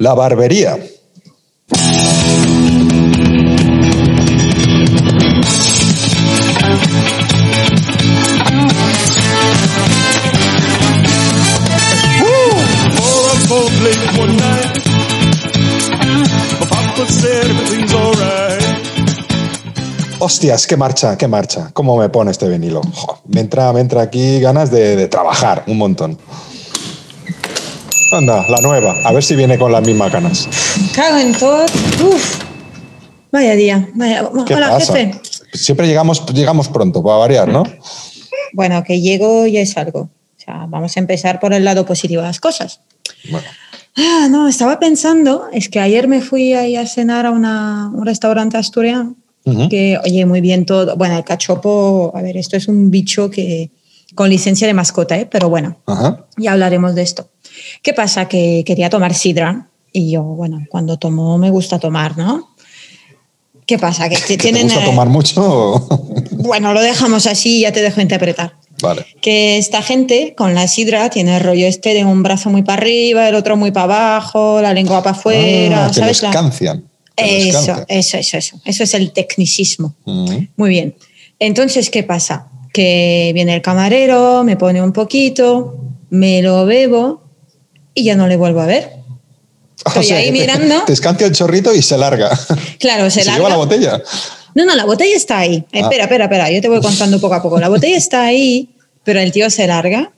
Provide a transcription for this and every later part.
La barbería. Hostias, qué marcha, qué marcha. ¿Cómo me pone este vinilo? Jo, me, entra, me entra aquí ganas de, de trabajar un montón. Anda, la nueva. A ver si viene con las mismas ganas. Cago en todo. Uf. Vaya día. Vaya. ¿Qué Hola, pasa? jefe. Siempre llegamos, llegamos pronto, para variar, ¿no? Bueno, que llego ya es algo. O sea, vamos a empezar por el lado positivo de las cosas. Bueno, Ah, no, estaba pensando, es que ayer me fui ahí a cenar a una- un restaurante asturiano Que, oye, muy bien todo. Bueno, el cachopo, a ver, esto es un bicho que con licencia de mascota, ¿eh? pero bueno, ya hablaremos de esto. ¿Qué pasa? Que quería tomar sidra y yo, bueno, cuando tomo me gusta tomar, ¿no? ¿Qué pasa? Que ¿Que ¿Te tienen... gusta eh, tomar mucho? Bueno, lo dejamos así y ya te dejo interpretar. vale. Que esta gente con la sidra tiene el rollo este de un brazo muy para arriba, el otro muy para abajo, la lengua para afuera, Ah, ¿sabes? Que Eso, eso, eso, eso. Eso es el tecnicismo. Muy bien. Entonces, ¿qué pasa? Que viene el camarero, me pone un poquito, me lo bebo y ya no le vuelvo a ver. Estoy ahí mirando. Te, el chorrito y se larga. Claro, se se larga. lleva la botella. No, no, la botella está ahí. Ah. Espera, espera, espera, yo te voy contando poco a poco. La botella está ahí, pero el tío se larga.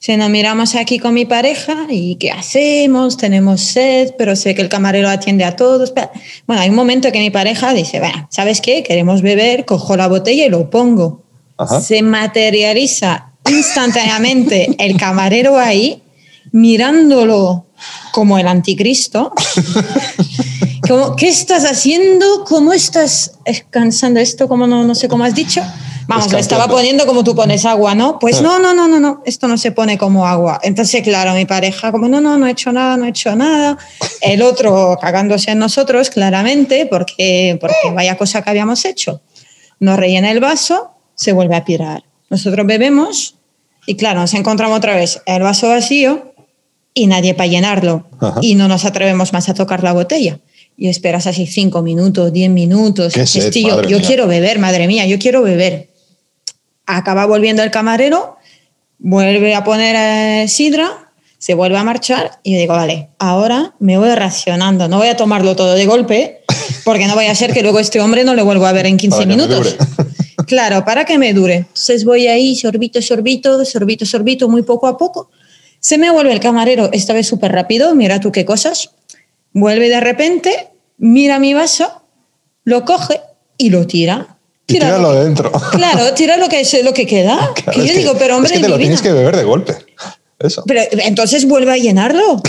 Se nos miramos aquí con mi pareja y ¿qué hacemos? Tenemos sed, pero sé que el camarero atiende a todos. Bueno, hay un momento que mi pareja dice, bueno, ¿sabes qué? Queremos beber, cojo la botella y lo pongo. Ajá. Se materializa instantáneamente el camarero ahí, mirándolo como el anticristo. Como, ¿Qué estás haciendo? ¿Cómo estás cansando esto? ¿Cómo no, no sé cómo has dicho? Vamos, le estaba poniendo como tú pones agua, ¿no? Pues Ah. no, no, no, no, no, esto no se pone como agua. Entonces, claro, mi pareja, como no, no, no he hecho nada, no he hecho nada. El otro cagándose en nosotros, claramente, porque, porque vaya cosa que habíamos hecho. Nos rellena el vaso, se vuelve a pirar. Nosotros bebemos y, claro, nos encontramos otra vez el vaso vacío y nadie para llenarlo. Ajá. Y no nos atrevemos más a tocar la botella. Y esperas así cinco minutos, diez minutos. Qué Dices, sed, "Tío, madre yo mía". quiero beber, madre mía, yo quiero beber. Acaba volviendo el camarero, vuelve a poner eh, sidra, se vuelve a marchar y yo digo, vale, ahora me voy racionando, no voy a tomarlo todo de golpe, porque no vaya a ser que luego este hombre no le vuelva a ver en 15 Para que me minutos. Claro, para que me dure. Entonces voy ahí, sorbito, sorbito, sorbito, sorbito, muy poco a poco. Se me vuelve el camarero, esta vez súper rápido, mira tú qué cosas. Vuelve de repente, mira mi vaso, lo coge y lo tira. Y Tira tíralo lo dentro. Claro, tira lo que, es, lo que queda. Claro, que yo digo, pero hombre, es que te lo tienes que beber de golpe. Eso. Pero entonces vuelve a llenarlo.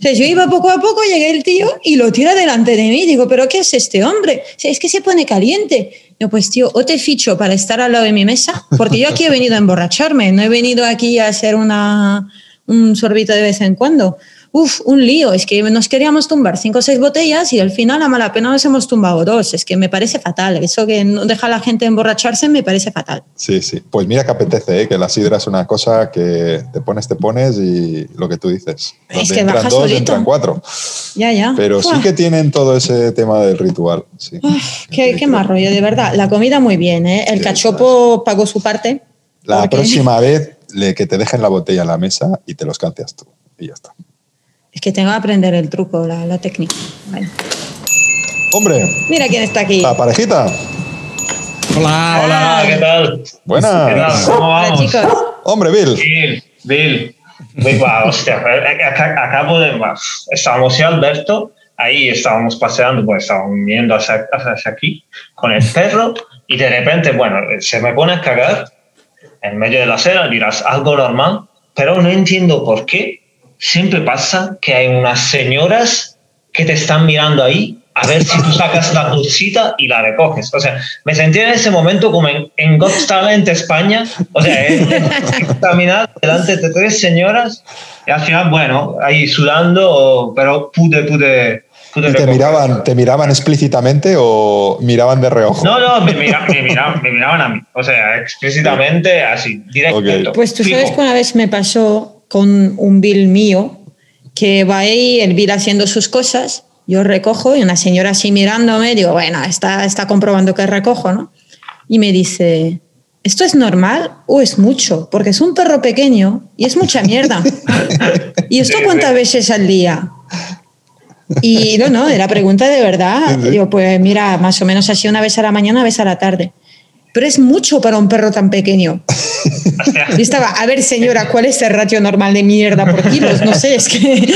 Sea, yo iba poco a poco, llegué el tío y lo tira delante de mí. Digo, ¿pero qué es este hombre? Es que se pone caliente. No, pues tío, o te ficho para estar al lado de mi mesa, porque yo aquí he venido a emborracharme, no he venido aquí a hacer una, un sorbito de vez en cuando. Uf, un lío. Es que nos queríamos tumbar cinco o seis botellas y al final a mala pena nos hemos tumbado dos. Es que me parece fatal. Eso que no deja a la gente emborracharse me parece fatal. Sí, sí. Pues mira que apetece, ¿eh? que la sidra es una cosa que te pones, te pones y lo que tú dices. Es que entran baja dos, solito. entran cuatro. Ya, ya. Pero sí que tienen todo ese tema del ritual. Sí. Qué, qué más rollo, de verdad. La comida muy bien, ¿eh? El Sí, cachopo pagó su parte. La porque- próxima vez le, que te dejen la botella en la mesa y te los cancias tú. Y ya está. Es que tengo que aprender el truco, la, la técnica. Bueno. Hombre, Mira quién está aquí. la parejita. Hola, hola, ¿qué tal? ¿Qué tal? Buenas. ¿Cómo Hola, vamos? chicos. Hombre, Bill. Bill, Bill. Bill, va, hostia, eh, ac- acabo de... va, Estábamos yo, Alberto, ahí estábamos paseando, pues estábamos viendo hacia, hacia aquí con el perro y de repente, bueno, se me pone a cagar en medio de la acera, dirás algo normal, pero no entiendo por qué siempre pasa que hay unas señoras que te están mirando ahí a ver si tú sacas la dulcita y la recoges. O sea, me sentí en ese momento como en, en Got Talent España, o sea, caminar delante de tres señoras y al final, bueno, ahí sudando, pero pude, pude... ¿Y te miraban, te miraban explícitamente o miraban de reojo? No, no, me, mira- me miraban, me miraban a mí. O sea, explícitamente así, directo. Pues tú Fijo. sabes que una vez me pasó con un bill mío que va ahí, el bill haciendo sus cosas, yo recojo y una señora así mirándome, digo, bueno, está, está comprobando que recojo, ¿no? Y me dice, ¿esto es normal o es mucho? Porque es un perro pequeño y es mucha mierda. ¿Y esto cuántas veces al día? Y no, no, era pregunta de verdad. Digo, pues mira, más o menos así una vez a la mañana, una vez a la tarde. Pero es mucho para un perro tan pequeño. Y estaba, a ver, señora, ¿cuál es el ratio normal de mierda por kilos? No sé, es que.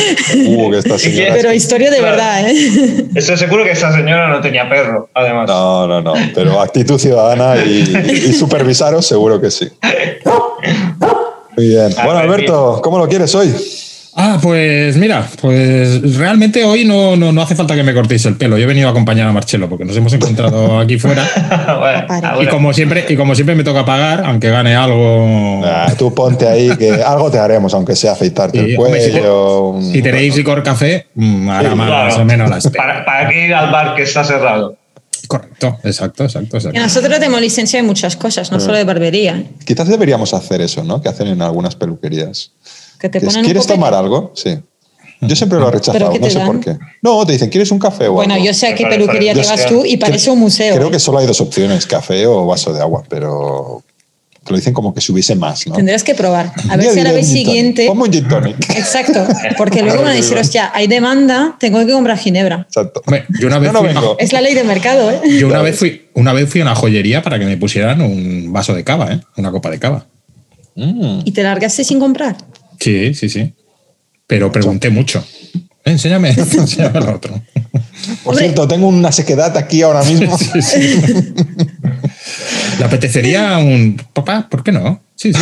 Uh, que esta señora- Pero historia de Claro. verdad, ¿eh? Estoy seguro que esa señora no tenía perro, además. No, no, no. Pero actitud ciudadana y, y supervisaros, seguro que sí. Muy bien. Bueno, Alberto, ¿cómo lo quieres hoy? Ah, pues mira, pues realmente hoy no, no, no hace falta que me cortéis el pelo. Yo he venido a acompañar a Marcelo porque nos hemos encontrado aquí fuera. Bueno, Y como siempre, y como siempre me toca pagar, aunque gane algo. Ah, tú ponte ahí, que algo te haremos, aunque sea afeitarte Sí, el hombre, si te- cuello. un- Si tenéis licor café, mm, hará Sí, más Claro. o menos la espera. ¿Para, ¿Para qué ir al bar que está cerrado? Correcto, exacto, exacto, Y exacto. nosotros tenemos licencia de muchas cosas, no solo de barbería. Quizás deberíamos hacer eso, ¿no? Que hacen en algunas peluquerías. Que te ponen ¿Quieres tomar algo? Sí. Yo siempre lo he rechazado, no sé dan? por qué. No, te dicen, ¿quieres un café o Bueno, algo? yo sé a qué Vale, peluquería vale. te vas tú y parece un museo. Creo ¿eh? que solo hay dos opciones, café o vaso de agua, pero te lo dicen como que subiese más, ¿no? Tendrás que probar. A ver si a la vez siguiente. Ponme un gin tonic. Exacto, porque luego van a decir, hostia, hay demanda, tengo que comprar ginebra. Exacto. Hombre, yo una vez no, vengo. Es la ley de mercado, ¿eh? Yo una vez fui, una vez fui a una joyería para que me pusieran un vaso de cava, ¿eh? Una copa de cava. Mm. Y te largaste sin comprar. Sí, sí, sí. Pero pregunté mucho. Enséñame, enséñame lo otro. Por Hombre. cierto, tengo una sequedad aquí ahora mismo. ¿Le apetecería un papá? ¿Por qué no? Sí, sí.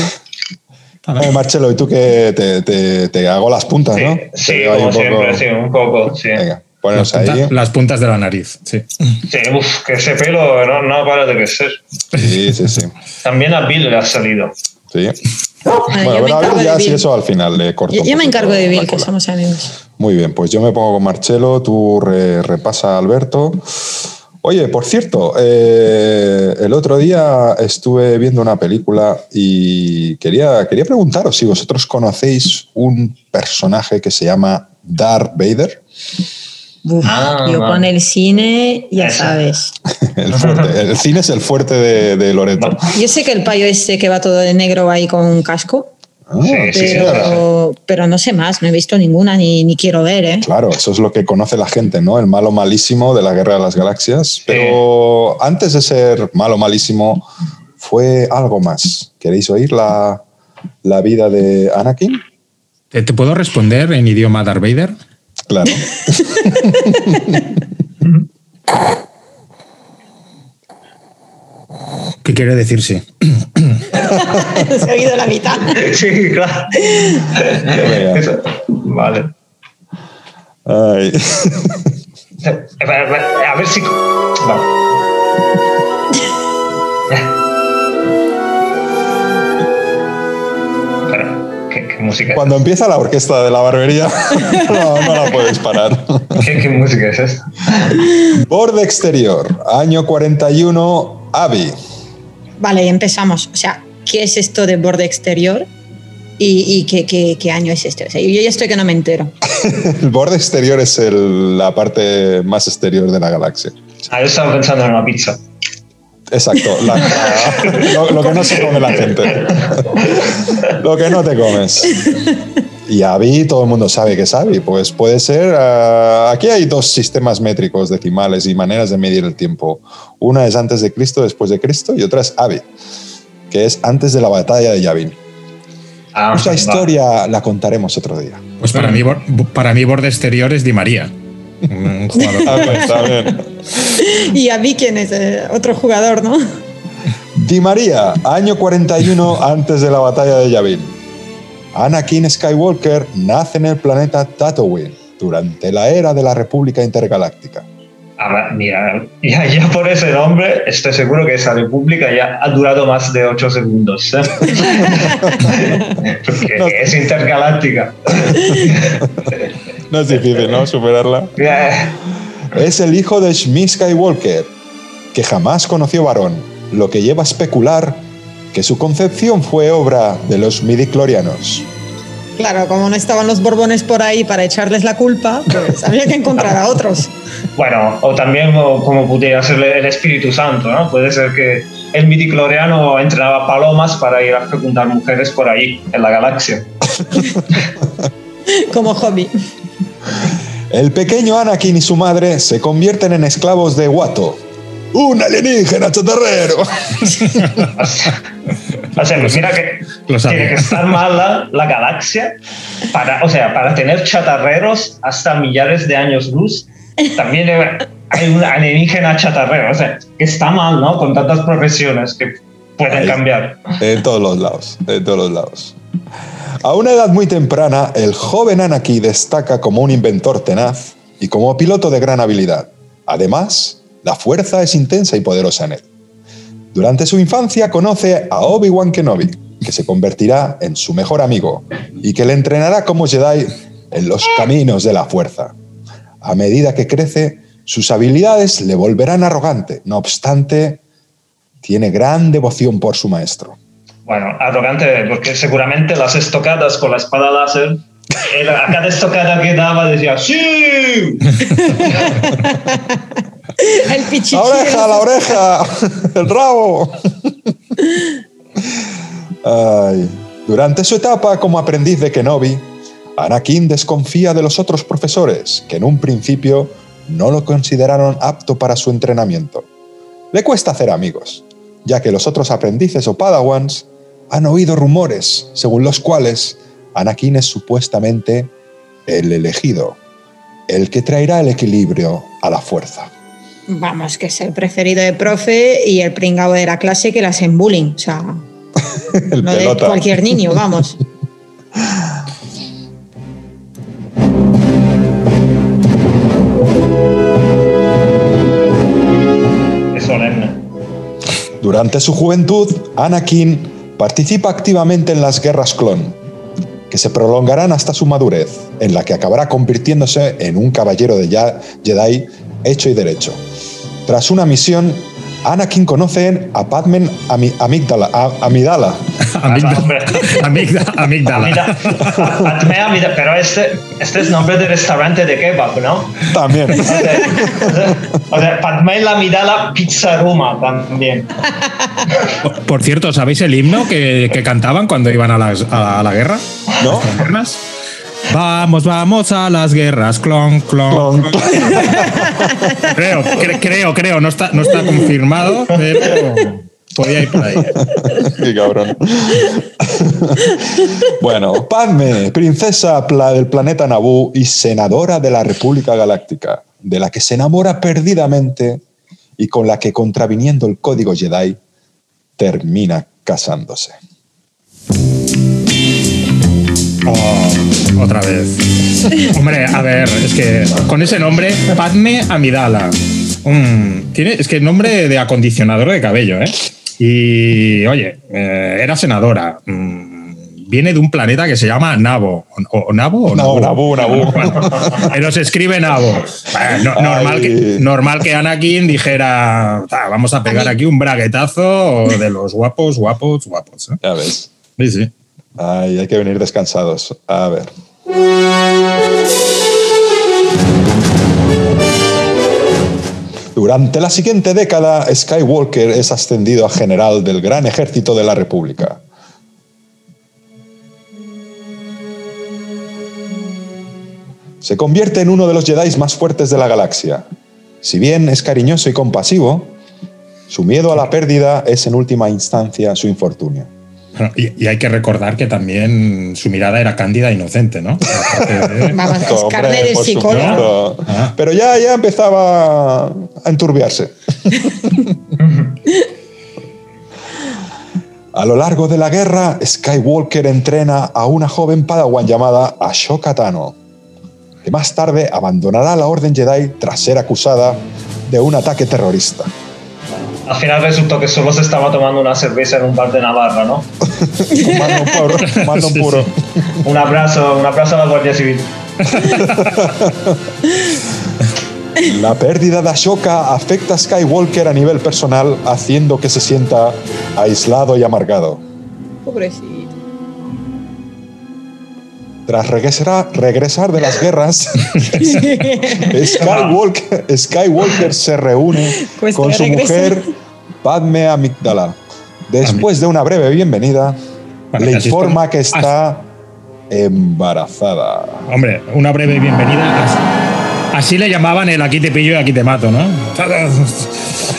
A Eh, ver. Marcelo, y tú que te, te- te hago las puntas, Sí, ¿no? sí, como un poco- siempre, sí, un poco, sí. Venga, Las, punta- ahí. las puntas de la nariz, sí. Sí, uf, que ese pelo no, no para de crecer. Sí, sí, sí. También a Bill le ha salido. Sí. Bueno, yo me pero a ver, encargo ya si eso al final le corto. Yo, yo me encargo de Bill, que somos amigos. Muy bien, pues yo me pongo con Marcelo, tú re- repasa a Alberto. Oye, por cierto, eh, el otro día estuve viendo una película y quería, quería preguntaros si vosotros conocéis un personaje que se llama Darth Vader, Uf, Ah, yo vale. con el cine, ya sabes. el, fuerte. el cine es el fuerte de, de Loreto. Yo sé que el payo este que va todo de negro va ahí con un casco, Ah, Sí, sí, sí, pero, pero no sé más, no he visto ninguna ni, ni quiero ver, ¿eh? Claro, eso es lo que conoce la gente, ¿no? El malo malísimo de la Guerra de las Galaxias. Pero antes de ser malo malísimo, fue algo más. ¿Queréis oír la, la vida de Anakin? ¿Te, te puedo responder en idioma Darth Vader? Claro. ¿Qué quiere decir sí? Se ha oído la mitad. Sí, claro. Eso- Vale. Ay. A ver si. Vale. Música Cuando empieza la orquesta de la barbería, no, no la puedes parar. ¿Qué, qué música es esta? Borde exterior, año 41, Abby. Vale, empezamos. O sea, ¿qué es esto de borde exterior? ¿Y, y qué, qué- qué año es este? O sea, yo ya estoy que no me entero. El borde exterior es el- la parte más exterior de la galaxia. Ah, yo estaba pensando en una pizza. Exacto, la- la- lo, lo que no se come la gente. Lo que no te comes. Y Abby, todo el mundo sabe que es Abby. Pues puede ser. ah, aquí hay dos sistemas métricos decimales y maneras de medir el tiempo. Una es antes de Cristo, después de Cristo, y otra es Abby, que es antes de la batalla de Yavin. Ah, Esa va. historia la contaremos otro día. Pues para mí, para mí borde exterior es Di María. Un jugador. También, también. Y a mí, ¿quién es? Eh, otro jugador, ¿no? Di María, año 41 antes de la batalla de Yavin. Anakin Skywalker nace en el planeta Tatooine durante la era de la República Intergaláctica. Mira, ya, ya por ese nombre estoy seguro que esa república ya ha durado más de 8 segundos. ¿eh? Porque No. es intergaláctica. No es difícil, ¿no? Superarla. Es el hijo de Shmi Skywalker, que jamás conoció varón, lo que lleva a especular que su concepción fue obra de los midiclorianos. Claro, como no estaban los borbones por ahí para echarles la culpa, pues había que encontrar a otros. Bueno, o también o como pudiera ser el Espíritu Santo, ¿no? Puede ser que el midicloriano entrenaba palomas para ir a fecundar mujeres por ahí, en la galaxia. Como hobby. El pequeño Anakin y su madre se convierten en esclavos de Watto, un alienígena chatarrero. O sea, pues mira que tiene que estar mala la galaxia para, o sea, para tener chatarreros hasta millares de años luz. También hay un alienígena chatarrero. O sea, que está mal, ¿no? Con tantas profesiones que pueden cambiar. En todos los lados, en todos los lados. A una edad muy temprana, el joven Anakin destaca como un inventor tenaz y como piloto de gran habilidad. Además, la fuerza es intensa y poderosa en él. Durante su infancia conoce a Obi-Wan Kenobi, que se convertirá en su mejor amigo y que le entrenará como Jedi en los caminos de la fuerza. A medida que crece, sus habilidades le volverán arrogante. No obstante, tiene gran devoción por su maestro. Bueno, arrogante, porque seguramente las estocadas con la espada láser, él a cada estocada que daba decía ¡Sí! El pichichi. ¡La oreja, la oreja! ¡El rabo! Ay. Durante su etapa como aprendiz de Kenobi, Anakin desconfía de los otros profesores, que en un principio no lo consideraron apto para su entrenamiento. Le cuesta hacer amigos, ya que los otros aprendices o padawans han oído rumores según los cuales Anakin es supuestamente el elegido, el que traerá el equilibrio a la fuerza. Vamos, que es el preferido de profe y el pringao de la clase que le hacen bullying. O sea, El no de pelota. cualquier niño, vamos. Durante su juventud, Anakin participa activamente en las guerras clon, que se prolongarán hasta su madurez, en la que acabará convirtiéndose en un caballero de Jedi hecho y derecho. Tras una misión, Anakin conoce a Padmen Ami- Amígdala, a- Amidala, Amígdala. Amígdala. pero este, este es nombre de restaurante de kebab, ¿no? también. O sea, o sea, Padme la Midala Pizza Roma también. Por cierto, ¿sabéis el himno que, que cantaban cuando iban a, las- a la guerra? ¿No? Vamos, vamos a las guerras, clon, clon. Clon. Creo, cre- creo, creo, no está, no está confirmado, pero podía ir por ahí. Qué cabrón. bueno, Padme, princesa del planeta Naboo y senadora de la República Galáctica, de la que se enamora perdidamente y con la que, contraviniendo el código Jedi, termina casándose. Oh, otra vez. Hombre, a ver, es que con ese nombre, Padme Amidala. Mm, tiene, es que nombre de acondicionador de cabello, ¿eh? Y, oye, eh, era senadora. Mm, viene de un planeta que se llama Nabo. ¿O, o Nabo o No, Naboo? Naboo, Naboo. Bueno, pero se escribe Nabo. Bueno, no- normal, que, normal que Anakin dijera, "Ah, vamos a pegar aquí un braguetazo de los guapos, guapos, guapos. ¿eh? Ya ves. Sí, sí. Ay, hay que venir descansados. A ver. Durante la siguiente década, Skywalker es ascendido a general del Gran Ejército de la República. Se convierte en uno de los Jedi más fuertes de la galaxia. Si bien es cariñoso y compasivo, su miedo a la pérdida es en última instancia su infortunio. Bueno, y, y hay que recordar que también su mirada era cándida e inocente, ¿no? De- Vamos, es carne psicólogo. Ah. Pero ya, ya empezaba a enturbiarse. a lo largo de la guerra, Skywalker entrena a una joven padawan llamada Ashoka Tano, que más tarde abandonará la Orden Jedi tras ser acusada de un ataque terrorista. Al final resultó que solo se estaba tomando una cerveza en un bar de Navarra, ¿no? Mando un puro. mando un puro. Un abrazo, un abrazo a la Guardia Civil. La pérdida de Ashoka afecta a Skywalker a nivel personal, haciendo que se sienta aislado y amargado. Pobrecito. Tras regresar, regresar de las guerras, Skywalker, Skywalker se reúne Pues con su mujer Padme Amidala. Después de una breve bienvenida, Vale, le informa que está embarazada. Hombre, una breve bienvenida. Así le llamaban el aquí te pillo y aquí te mato, ¿no?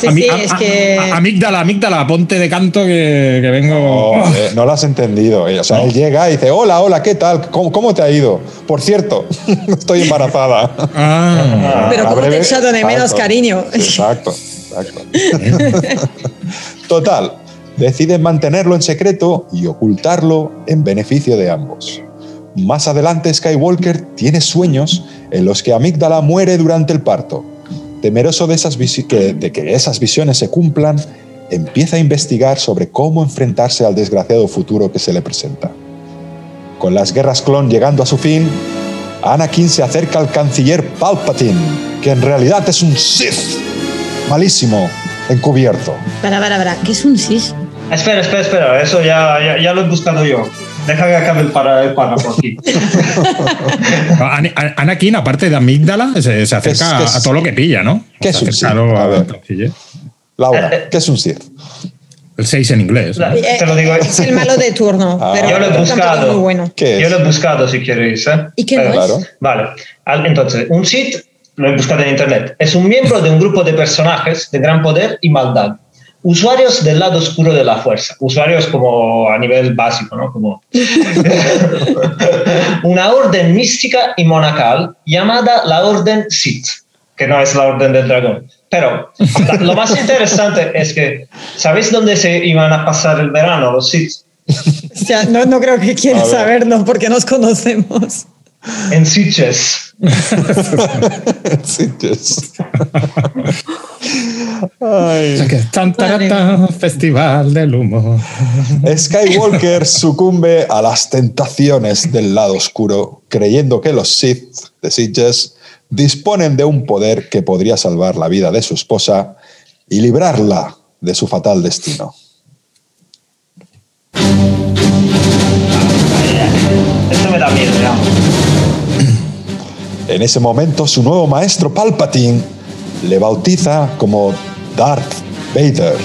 Sí, Ami- sí, a- es a- que- a- Amígdala, amígdala, ponte de canto que, que vengo. Eh, no lo has entendido. eh. O sea, él llega y dice, hola, hola, ¿qué tal? ¿Cómo, cómo te ha ido? Por cierto, estoy embarazada. Ah, Pero como te he echado de menos, Exacto. cariño. Exacto, exacto. Total, deciden mantenerlo en secreto y ocultarlo en beneficio de ambos. Más adelante, Skywalker tiene sueños en los que Amígdala muere durante el parto. Temeroso de, esas que- de que esas visiones se cumplan, empieza a investigar sobre cómo enfrentarse al desgraciado futuro que se le presenta. Con las guerras clon llegando a su fin, Anakin se acerca al canciller Palpatine, que en realidad es un Sith. Malísimo, encubierto. Para, para, para. ¿Qué es un sis? Espera, espera, espera, eso ya, ya, ya lo he buscado yo. Deja que acabe el, para, el párrafo aquí. An- An- Anakin, aparte de amígdala, se, se acerca ¿Qué es- qué es- a todo lo que pilla, ¿no? qué es un Sith? a ver. Laura, ¿qué es un Sith? El 6 en inglés. ¿no? La- Te lo digo. Es el malo de turno. Ah. pero Yo lo he buscado. muy bueno. ¿Qué Yo es? lo he buscado si queréis. ¿eh? ¿Y qué no Pero- es? Claro. Vale. Al- Entonces, un Sith, lo he buscado en internet, es un miembro de un grupo de personajes de gran poder y maldad. Usuarios del lado oscuro de la fuerza. Usuarios como a nivel básico, ¿no? Como una orden mística y monacal llamada la Orden Sith, que no es la Orden del Dragón. Pero lo más interesante es que, ¿sabéis dónde se iban a pasar el verano los Sith? O sea, no, no creo que ver. saberlo porque nos conocemos. En Sitges. Sitges. Ay. Tan, Vale. tarata, festival del humo. Skywalker sucumbe a las tentaciones del lado oscuro, creyendo que los Sith de Sitges disponen de un poder que podría salvar la vida de su esposa y librarla de su fatal destino. Esto me da miedo, ya. En ese momento, su nuevo maestro Palpatine le bautiza como Darth Vader.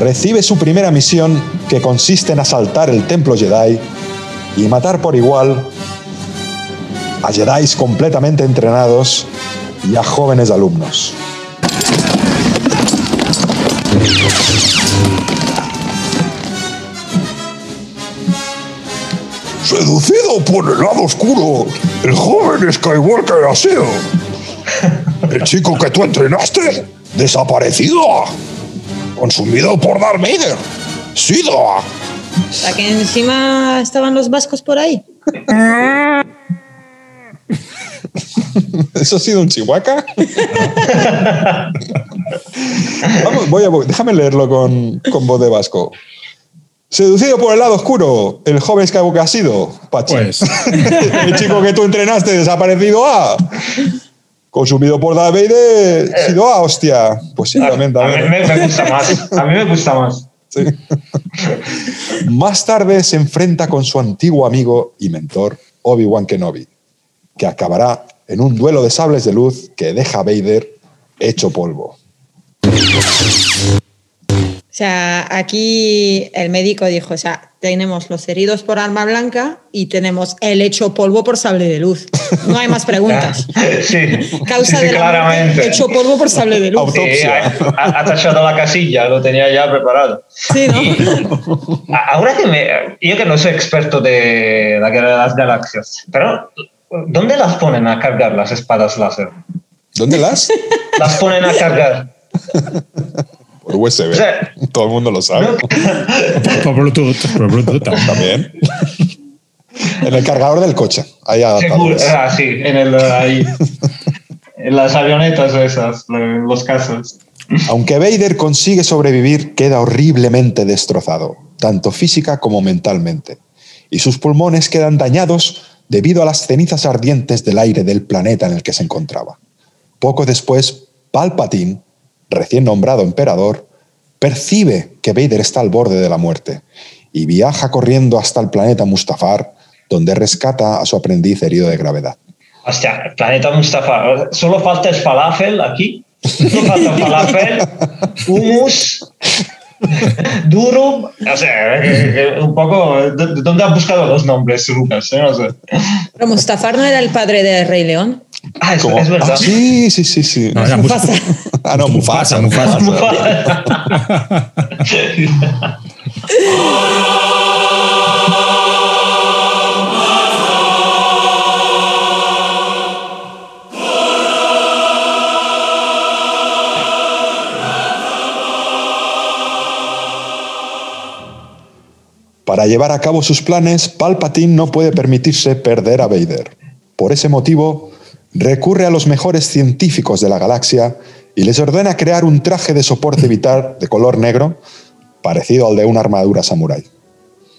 Recibe su primera misión que consiste en asaltar el templo Jedi y matar por igual a Jedi completamente entrenados y a jóvenes alumnos. Por el lado oscuro, el joven Skywalker ha sido. El chico que tú entrenaste, desaparecido. Consumido por Darth Vader. Sido. O sea, que encima estaban los vascos por ahí. ¿Eso ha sido un chihuahua? Vamos, voy a, déjame leerlo con, con voz de vasco. Seducido por el lado oscuro, el joven Skywalker ha sido. Pachi. Pues. el chico que tú entrenaste, desaparecido a. Consumido por Darth Vader, sido a, hostia. Pues sí, también, A mí me, me gusta más. A mí me gusta más. Sí. Más tarde se enfrenta con su antiguo amigo y mentor, Obi-Wan Kenobi, que acabará en un duelo de sables de luz que deja a Vader hecho polvo. O sea, aquí el médico dijo, o sea, tenemos los heridos por arma blanca y tenemos el hecho polvo por sable de luz. No hay más preguntas. Sí, Causa sí, sí, de la claramente. hecho polvo por sable de luz. Auto- Sí, Autopsia. ha, ha tachado la casilla, lo tenía ya preparado. Sí, ¿no? A- Ahora que me. Yo que no soy experto de la guerra de las galaxias, pero ¿dónde las ponen a cargar las espadas láser? ¿Dónde las? Las ponen a cargar. Por USB. O sea, Todo el mundo lo sabe. ¿no? Por Bluetooth, por Bluetooth. también. También. En el cargador del coche. Seguro, adaptadores. ah, sí, en el ahí. en las avionetas esas, en los casos. Aunque Vader consigue sobrevivir, queda horriblemente destrozado, tanto física como mentalmente, y sus pulmones quedan dañados debido a las cenizas ardientes del aire del planeta en el que se encontraba. Poco después, Palpatine, recién nombrado emperador, percibe que Vader está al borde de la muerte y viaja corriendo hasta el planeta Mustafar, donde rescata a su aprendiz herido de gravedad. Hostia, el planeta Mustafar. Solo falta el falafel aquí. Solo falta falafel, humus, durum. O sea, un poco. ¿Dónde han buscado los nombres, Lucas? No sé. Pero Mustafar no era el padre de Rey León. Ah, es, Como- es verdad. Ah, sí, sí, sí, sí. No, era Mufasa. Ah, no, Mufasa. Mufasa, Mufasa. Para llevar a cabo sus planes, Palpatine no puede permitirse perder a Vader. Por ese motivo, recurre a los mejores científicos de la galaxia y les ordena crear un traje de soporte vital de color negro, parecido al de una armadura samurái.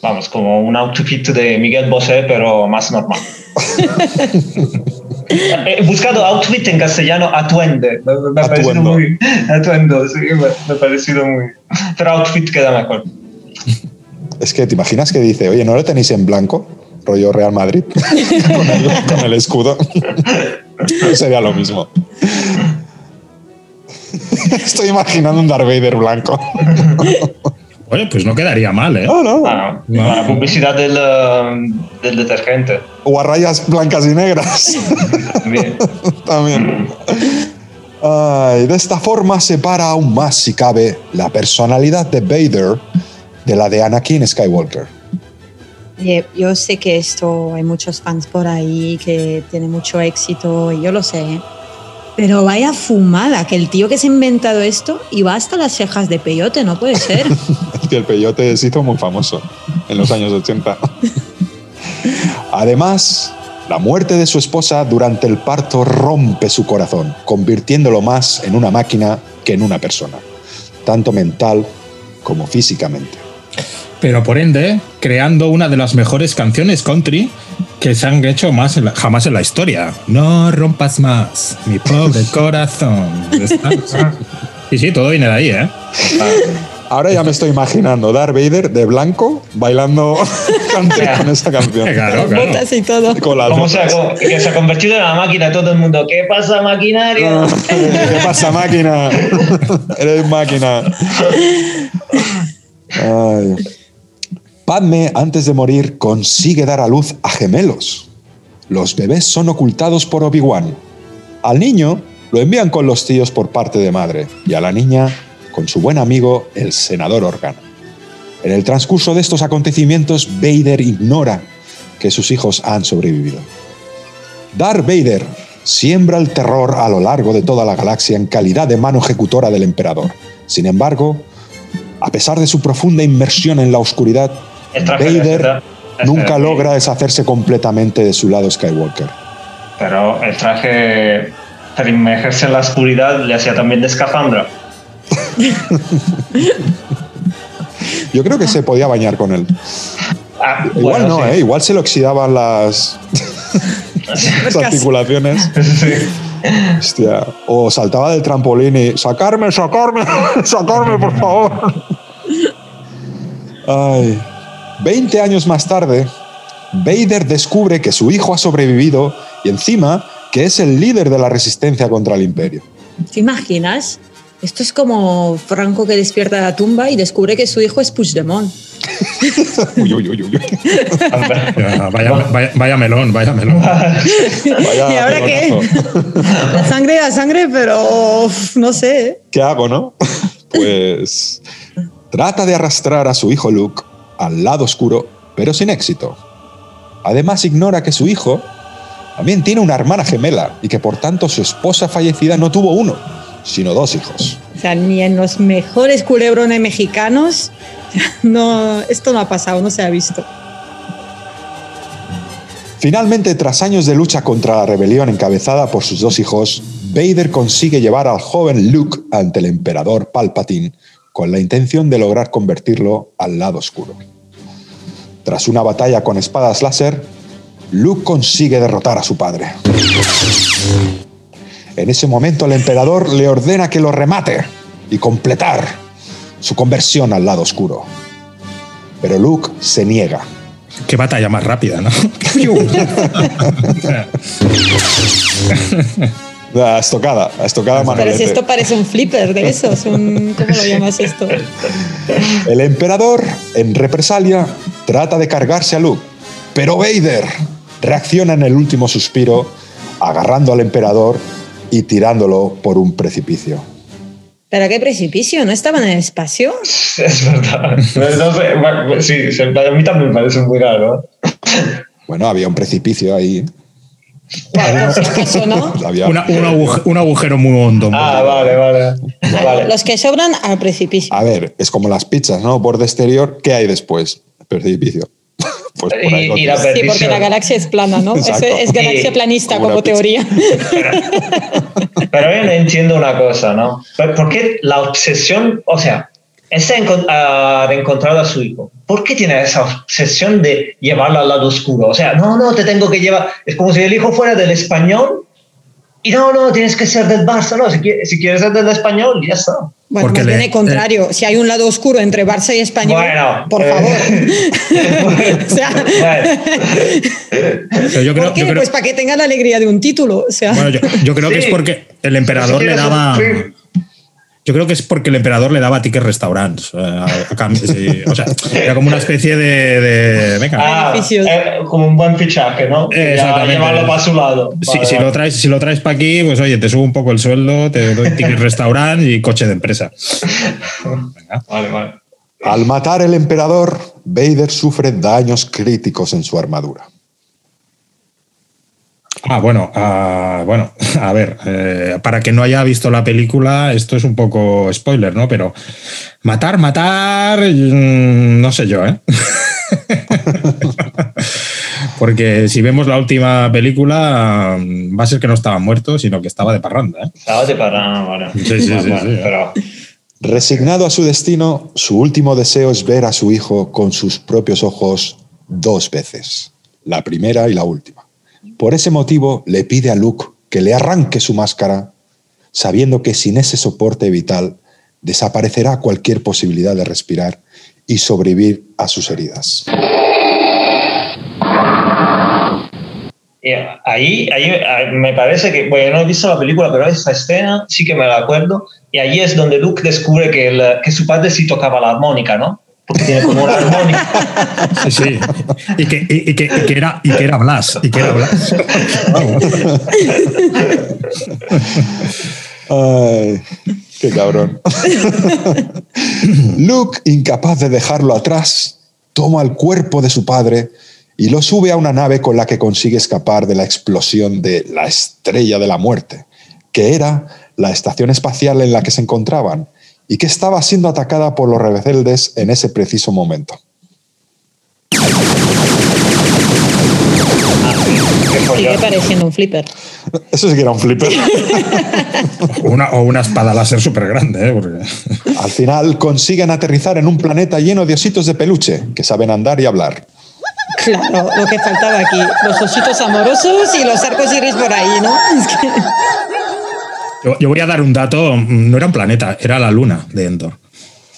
Vamos, como un outfit de Miguel Bosé, pero más normal. He buscado outfit en castellano, atuende. Me, me ha parecido Atuendo. muy. Atuendo, sí, me, me ha parecido muy. Pero outfit queda mejor. Es que te imaginas que dice, oye, ¿no lo tenéis en blanco? Rollo Real Madrid, con, el, con el escudo. Sería lo mismo. Estoy imaginando un Darth Vader blanco. Oye, pues no quedaría mal, ¿eh? No, no. Ah, No. La publicidad del, um, del detergente. O a rayas blancas y negras. Bien. También. Ay, de esta forma separa aún más, si cabe, la personalidad de Vader de la de Anakin Skywalker. Oye, yo sé que esto hay muchos fans por ahí que tiene mucho éxito y yo lo sé. ¿eh? Pero vaya fumada, que el tío que se ha inventado esto y va hasta las cejas de peyote, no puede ser. Que el peyote se hizo muy famoso en los años 80. Además, la muerte de su esposa durante el parto rompe su corazón, convirtiéndolo más en una máquina que en una persona, tanto mental como físicamente. Pero por ende, creando una de las mejores canciones country que se han hecho más en la- jamás en la historia. No rompas más, mi pobre corazón. Sí, sí, todo viene de ahí, ¿eh? Ahora ya me estoy imaginando Darth Vader de blanco bailando country con esa canción. Claro, claro. Botas y todo. Con las Como se ha, que se ha convertido en la máquina todo el mundo. ¿Qué pasa, maquinaria? ¿Qué pasa, máquina? Eres máquina. Ay. Padme, antes de morir, consigue dar a luz a gemelos. Los bebés son ocultados por Obi-Wan. Al niño lo envían con los tíos por parte de madre y a la niña con su buen amigo, el senador Organa. En el transcurso de estos acontecimientos, Vader ignora que sus hijos han sobrevivido. Darth Vader siembra el terror a lo largo de toda la galaxia en calidad de mano ejecutora del emperador. Sin embargo, a pesar de su profunda inmersión en la oscuridad, Vader nunca Sí. logra deshacerse completamente de su lado Skywalker. Pero el traje, inmergerse en la oscuridad, le hacía también de escafandra. Yo creo que se podía bañar con él. Ah, Igual bueno, no, sí. ¿eh? igual se le oxidaban las, las articulaciones. Sí. Hostia. O saltaba del trampolín y sacarme, sacarme, sacarme, por favor. Ay. 20 años más tarde, Vader descubre que su hijo ha sobrevivido y encima que es el líder de la resistencia contra el imperio. ¿Te imaginas? Esto es como Franco que despierta de la tumba y descubre que su hijo es Puigdemont. Uy, uy, uy, uy, uy. Ya, Vaya, vaya, vaya melón, vaya melón. Vaya ¿Y ahora qué? La sangre, la sangre, pero uf, no sé. ¿Qué hago, no? Pues trata de arrastrar a su hijo Luke al lado oscuro, pero sin éxito. Además ignora que su hijo también tiene una hermana gemela y que por tanto su esposa fallecida no tuvo uno, sino dos hijos. O sea, ni en los mejores culebrones mexicanos, no, esto no ha pasado, no se ha visto. Finalmente, tras años de lucha contra la rebelión encabezada por sus dos hijos, Vader consigue llevar al joven Luke ante el emperador Palpatine con la intención de lograr convertirlo al lado oscuro. Tras una batalla con espadas láser, Luke consigue derrotar a su padre. En ese momento el emperador le ordena que lo remate y completar su conversión al lado oscuro. Pero Luke se niega. Qué batalla más rápida, ¿no? La estocada, la estocada Pero si esto parece un flipper de esos, un, ¿cómo lo llamas esto? El emperador, en represalia, trata de cargarse a Luke, pero Vader reacciona en el último suspiro, agarrando al emperador y tirándolo por un precipicio. ¿Pero qué precipicio? ¿No estaban en el espacio? Es verdad. Sí, a mí también me parece muy raro. Bueno, había un precipicio ahí. Bueno, si acaso no. Había- Una- un, aguj- un agujero muy hondo. Ah, vale, vale. vale. Los que sobran al precipicio. A ver, es como las pizzas, ¿no? Borde exterior, ¿qué hay después? Precipicio. Pues por ahí Y- lo y la tienes. Sí, porque la galaxia es plana, ¿no? Es, es galaxia Y- planista como teoría. Pero yo no entiendo una cosa, ¿no? ¿Por por qué la obsesión, o sea, está encon- ha encontrado a su hijo? ¿Por qué tiene esa obsesión de llevarlo al lado oscuro? O sea, no, no, te tengo que llevar. Es como si el hijo fuera del español y no, no, tienes que ser del Barça, no, si quieres, si quieres ser del español, ya está. Bueno, Porque más le- bien el contrario. Si hay un lado oscuro entre Barça y Español, Bueno, por eh, favor. o sea, Bueno. Yo creo, ¿por qué? yo creo- Pues para que tenga la alegría de un título. O sea, bueno, yo- yo creo que es Sí. porque el emperador Si le daba. sufrir. Yo creo que es porque el emperador le daba tickets restaurantes. eh, a- a cambio, sí. O sea, era como una especie de. de- venga. Ah, eh, como un buen fichaje, ¿no? Eh, exactamente. Llevarlo para su lado. Si, Vale, si vale. lo traes, si lo traes para aquí, pues oye, te subo un poco el sueldo, te doy ticket restaurante y coche de empresa. Venga. Vale, vale. Al matar el emperador, Vader sufre daños críticos en su armadura. Ah, bueno, ah, bueno, a ver, eh, para que no haya visto la película, esto es un poco spoiler, ¿no? Pero matar, matar, mm, no sé yo, ¿eh? Porque si vemos la última película, mm, va a ser que no estaba muerto, sino que estaba de parranda, ¿eh? Estaba de parada, vale. Sí, sí, sí. Pero, Resignado a su destino, su último deseo es ver a su hijo con sus propios ojos dos veces, la primera y la última. Por ese motivo le pide a Luke que le arranque su máscara, sabiendo que sin ese soporte vital desaparecerá cualquier posibilidad de respirar y sobrevivir a sus heridas. y ahí, ahí, ahí me parece que, bueno, no he visto la película, pero esa escena sí que me la acuerdo. Y allí es donde Luke descubre que, el- que su padre sí tocaba la armónica, ¿no? Porque tiene como una armónica. Sí, sí. Y que, y- y que- y que era, y que era Blas. Y que era Blas. Ay, qué cabrón. Luke, incapaz de dejarlo atrás, toma el cuerpo de su padre y lo sube a una nave con la que consigue escapar de la explosión de la estrella de la muerte, que era la estación espacial en la que se encontraban y que estaba siendo atacada por los rebeldes en ese preciso momento. Sigue pareciendo un flipper. Eso sí que era un flipper. Una, o una espada láser súper grande, ¿eh? Porque- Al final consiguen aterrizar en un planeta lleno de ositos de peluche que saben andar y hablar. Claro, lo que faltaba aquí. Los ositos amorosos y los arcos iris por ahí, ¿no? Es que- Yo, yo voy a dar un dato, mm, no era un planeta, era la luna de Endor.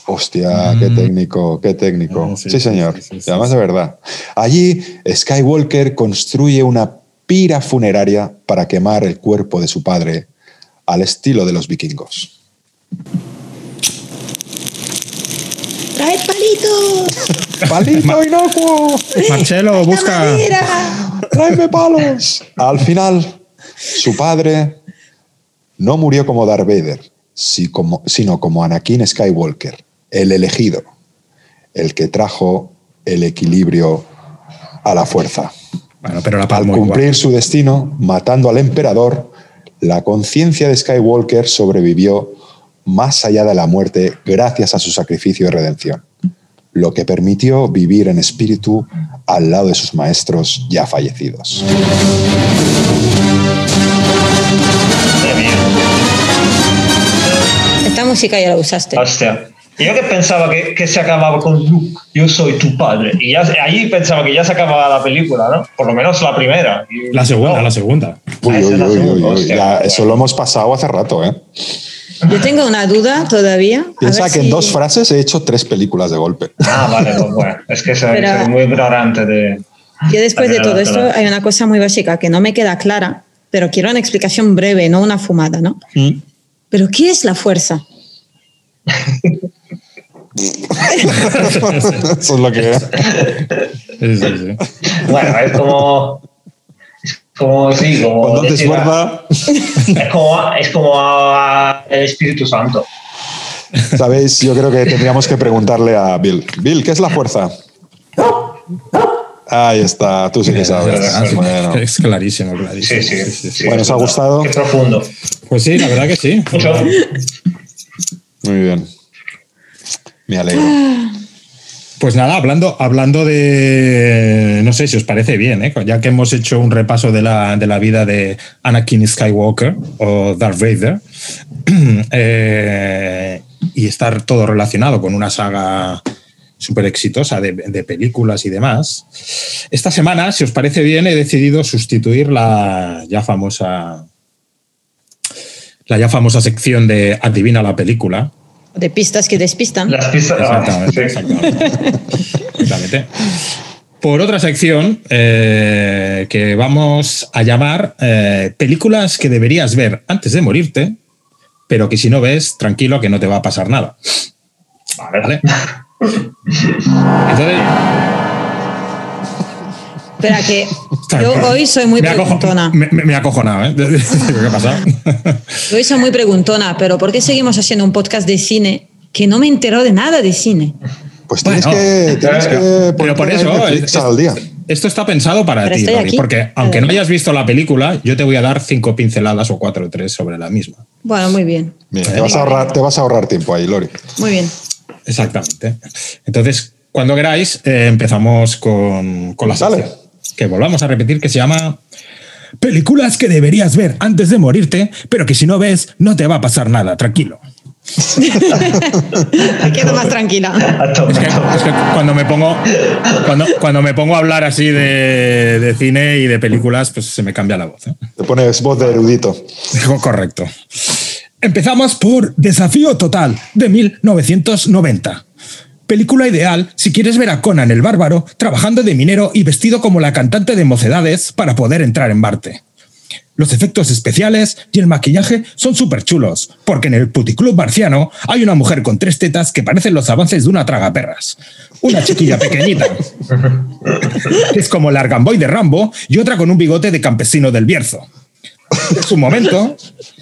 Hostia, qué técnico, qué técnico. Ah, sí, sí, señor. sí, sí, y sí, además sí. de verdad. Allí, Skywalker construye una pira funeraria para quemar el cuerpo de su padre al estilo de los vikingos. ¡Trae palitos! ¡Palito inocuo! Marcelo, busca. ¡Tráeme palos! Al final, su padre no murió como Darth Vader, sino como Anakin Skywalker, el elegido, el que trajo el equilibrio a la fuerza. Bueno, pero la Al cumplir su destino, matando al emperador, la conciencia de Skywalker sobrevivió más allá de la muerte gracias a su sacrificio y redención, lo que permitió vivir en espíritu al lado de sus maestros ya fallecidos. Mía. música ya la usaste. Hostia. Yo que pensaba que, que se acababa con "You- yo soy tu padre. Y ya, allí pensaba que ya se acababa la película, ¿no? Por lo menos la primera. Y- La segunda, no. la segunda. Uy, Ah, uy, uy, uy, hostia. ya, eso lo hemos pasado hace rato, ¿eh? Yo tengo una duda todavía. a Piensa que en si- dos frases he hecho tres películas de golpe. Ah, vale, pues bueno. Es que soy, Pero- soy muy ignorante de. Yo después de todo esto hay una cosa muy básica que no me queda clara, pero quiero una explicación breve, no una fumada, ¿no? Pero ¿qué es la fuerza? Eso es lo que Sí, sí, sí. Bueno, es como. Es como, sí, como. Cuando te decir, esfuerza, es como, es como a- el Espíritu Santo. sabéis, yo creo que tendríamos que preguntarle a Bill. Bill, ¿qué es la fuerza? Ahí está, tú sí que sabes. Bueno, Es clarísimo, clarísimo. Sí, sí. sí, Bueno, ¿os ha gustado? Qué profundo. Pues sí, la verdad que sí. Mucho. muy bien. Me alegro. Pues nada, hablando, hablando de. No sé si os parece bien, ¿eh? ya que hemos hecho un repaso de la, de la vida de Anakin Skywalker o Darth Vader, eh, y estar todo relacionado con una saga súper exitosa de, de películas y demás. Esta semana, si os parece bien, he decidido sustituir la ya famosa. La ya famosa sección de Adivina la película, De pistas que despistan. Las pistas. ah, Exactamente, sí. exactamente. Exactamente. Por otra sección eh, que vamos a llamar eh, películas que deberías ver antes de morirte, pero que si no ves, tranquilo que no te va a pasar nada. Vale. ¿Vale? Entonces, Espera, que yo hoy soy muy me acojo- preguntona. Me, me- me he acojonado, ¿eh? ¿Qué ha pasado? Yo hoy soy muy preguntona, pero ¿por qué seguimos haciendo un podcast de cine que no me entero de nada de cine? Pues tienes Bueno, que, tienes que Pero por eso, es- al día. esto está pensado para Pero ti, Lori, aquí. porque aunque no hayas visto la película, yo te voy a dar cinco pinceladas o cuatro o tres sobre la misma. Bueno, muy bien. Bien, te, vas a ahorrar, te vas a ahorrar tiempo ahí, Lori. Muy bien. Exactamente. Entonces, cuando queráis, eh, empezamos con, con la sección. Que volvamos a repetir que se llama Películas que deberías ver antes de morirte, pero que si no ves, no te va a pasar nada, tranquilo. Me quedo más tranquila. Es que, es que cuando me pongo cuando, cuando me pongo a hablar así de, de cine y de películas, pues se me cambia la voz. ¿eh? Te pones voz de erudito. Correcto. Empezamos por Desafío Total de 1990. Película ideal si quieres ver a Conan el Bárbaro trabajando de minero y vestido como la cantante de Mocedades para poder entrar en Marte. Los efectos especiales y el maquillaje son súper chulos, porque en el puticlub marciano hay una mujer con tres tetas que parecen los avances de una tragaperras. Una chiquilla pequeñita, que es como el Argamboy de Rambo, y otra con un bigote de campesino del Bierzo. En su momento,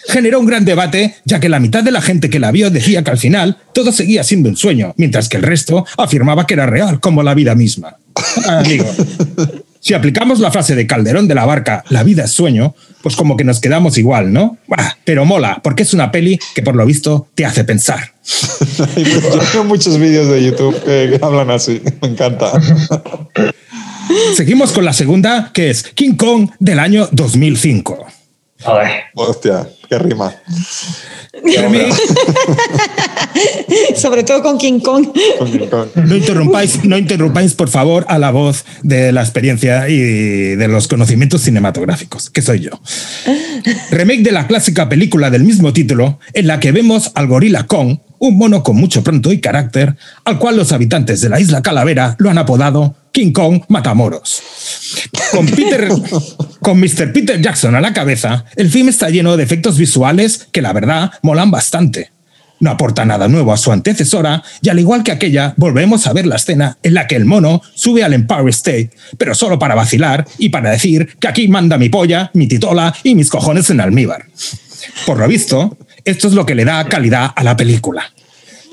generó un gran debate, ya que la mitad de la gente que la vio decía que al final todo seguía siendo un sueño, mientras que el resto afirmaba que era real, como la vida misma. Ah, Amigo, si aplicamos la frase de Calderón de la Barca, la vida es sueño, pues como que nos quedamos igual, ¿no? Pero mola, porque es una peli que por lo visto te hace pensar. Yo veo muchos vídeos de YouTube que hablan así. Me encanta. Seguimos con la segunda, que es King Kong del año 2005. Joder. Hostia, qué rima. Sobre todo con King Kong. Con- con- No interrumpáis, no interrumpáis, por favor, a la voz de la experiencia y de los conocimientos cinematográficos, que soy yo. Remake de la clásica película del mismo título, en la que vemos al gorila Kong, un mono con mucho pronto y carácter, al cual los habitantes de la isla Calavera lo han apodado King Kong Matamoros. Con, Peter, con Mr. Peter Jackson a la cabeza, el film está lleno de efectos visuales que la verdad molan bastante. No aporta nada nuevo a su antecesora y al igual que aquella, volvemos a ver la escena en la que el mono sube al Empire State, pero solo para vacilar y para decir que aquí manda mi polla, mi titola y mis cojones en almíbar. Por lo visto, esto es lo que le da calidad a la película.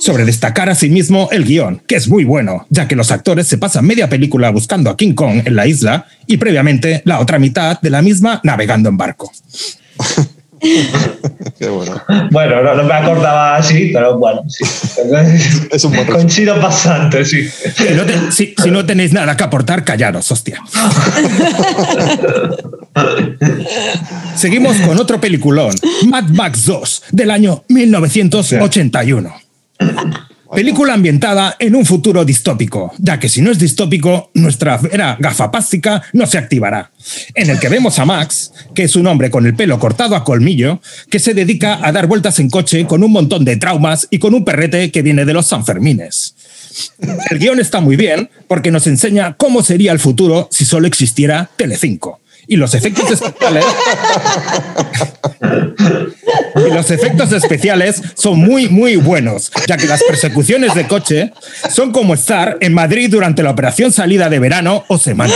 Sobre destacar asimismo el guion, que es muy bueno, ya que los actores se pasan media película buscando a King Kong en la isla y previamente la otra mitad de la misma navegando en barco. Qué bueno. Bueno, no, no me acordaba así, pero bueno, sí. Es un buen. Coincido bastante, sí. Si no, te- si- si no tenéis nada que aportar, callaros, hostia. Seguimos con otro peliculón, Mad Max 2, del año 1981. Película ambientada en un futuro distópico, ya que si no es distópico, nuestra era gafapástica no se activará. En el que vemos a Max, que es un hombre con el pelo cortado a colmillo, que se dedica a dar vueltas en coche con un montón de traumas y con un perrete que viene de los Sanfermines. El guion está muy bien porque nos enseña cómo sería el futuro si solo existiera Telecinco. Y los efectos especiales. y los efectos especiales son muy, muy buenos, ya que las persecuciones de coche son como estar en Madrid durante la operación salida de verano o Semana.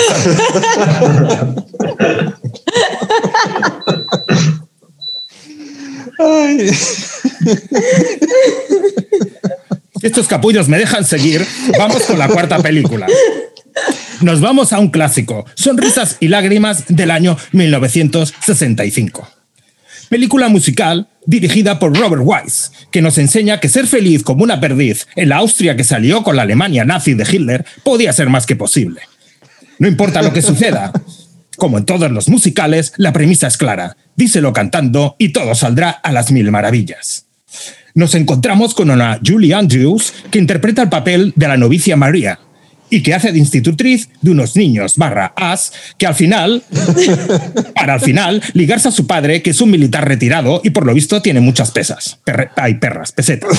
Ay. Estos capullos me dejan seguir, vamos con la cuarta película. Nos vamos a un clásico, Sonrisas y Lágrimas del año 1965. Película musical dirigida por Robert Wise, que nos enseña que ser feliz como una perdiz en la Austria que salió con la Alemania nazi de Hitler podía ser más que posible. No importa lo que suceda. Como en todos los musicales, la premisa es clara. Díselo cantando y todo saldrá a las mil maravillas. Nos encontramos con una Julie Andrews que interpreta el papel de la novicia María y que hace de institutriz de unos niños barra as que al final, para al final, ligarse a su padre, que es un militar retirado y por lo visto tiene muchas pesas. Perre- ay, perras, pesetas.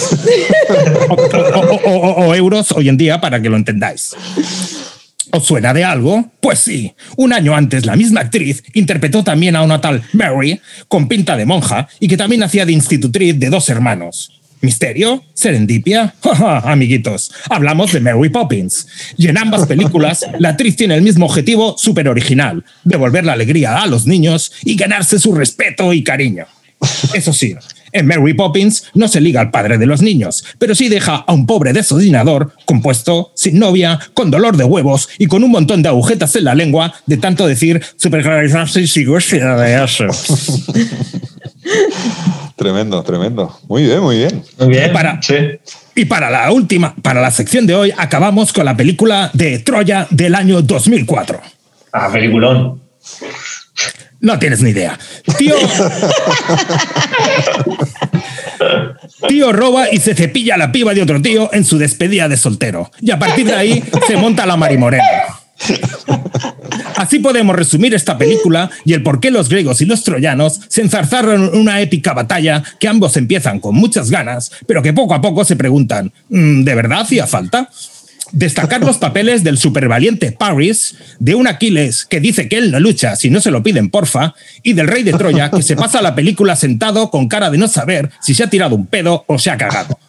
o, o- o- o- o euros hoy en día para que lo entendáis. ¿Os suena de algo? Pues sí. Un año antes, la misma actriz interpretó también a una tal Mary, con pinta de monja, y que también hacía de institutriz de dos hermanos. ¿Misterio? ¿Serendipia? Amiguitos, hablamos de Mary Poppins. Y en ambas películas, la actriz tiene el mismo objetivo súper original, devolver la alegría a los niños y ganarse su respeto y cariño. Eso sí, en Mary Poppins no se liga al padre de los niños, pero sí deja a un pobre desodinador, compuesto, sin novia, con dolor de huevos y con un montón de agujetas en la lengua de tanto decir supergracias y de eso. Tremendo, tremendo. Muy bien, muy bien. Muy bien. Para- Sí. Y para la última, para la sección de hoy, acabamos con la película de Troya del año 2004. Ah, peliculón. No tienes ni idea. Tío. Tío roba y se cepilla la piba de otro tío en su despedida de soltero. Y a partir de ahí se monta la marimorena. Así podemos resumir esta película y el por qué los griegos y los troyanos se enzarzaron en una épica batalla que ambos empiezan con muchas ganas, pero que poco a poco se preguntan, "¿Mm, ¿de verdad hacía falta? Destacar los papeles del supervaliente Paris, de un Aquiles que dice que él no lucha si no se lo piden porfa, y del rey de Troya que se pasa la película sentado con cara de no saber si se ha tirado un pedo o se ha cagado.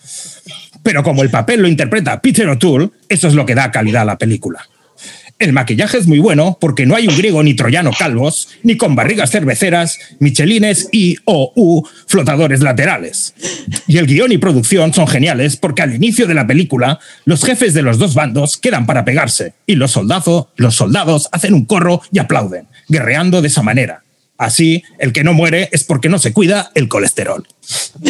Pero como el papel lo interpreta Peter O'Toole, eso es lo que da calidad a la película. El maquillaje es muy bueno porque no hay un griego ni troyano calvos, ni con barrigas cerveceras, michelines y o u flotadores laterales. Y el guion y producción son geniales porque al inicio de la película los jefes de los dos bandos quedan para pegarse y los, soldazo- los soldados hacen un corro y aplauden, guerreando de esa manera. Así, el que no muere es porque no se cuida el colesterol.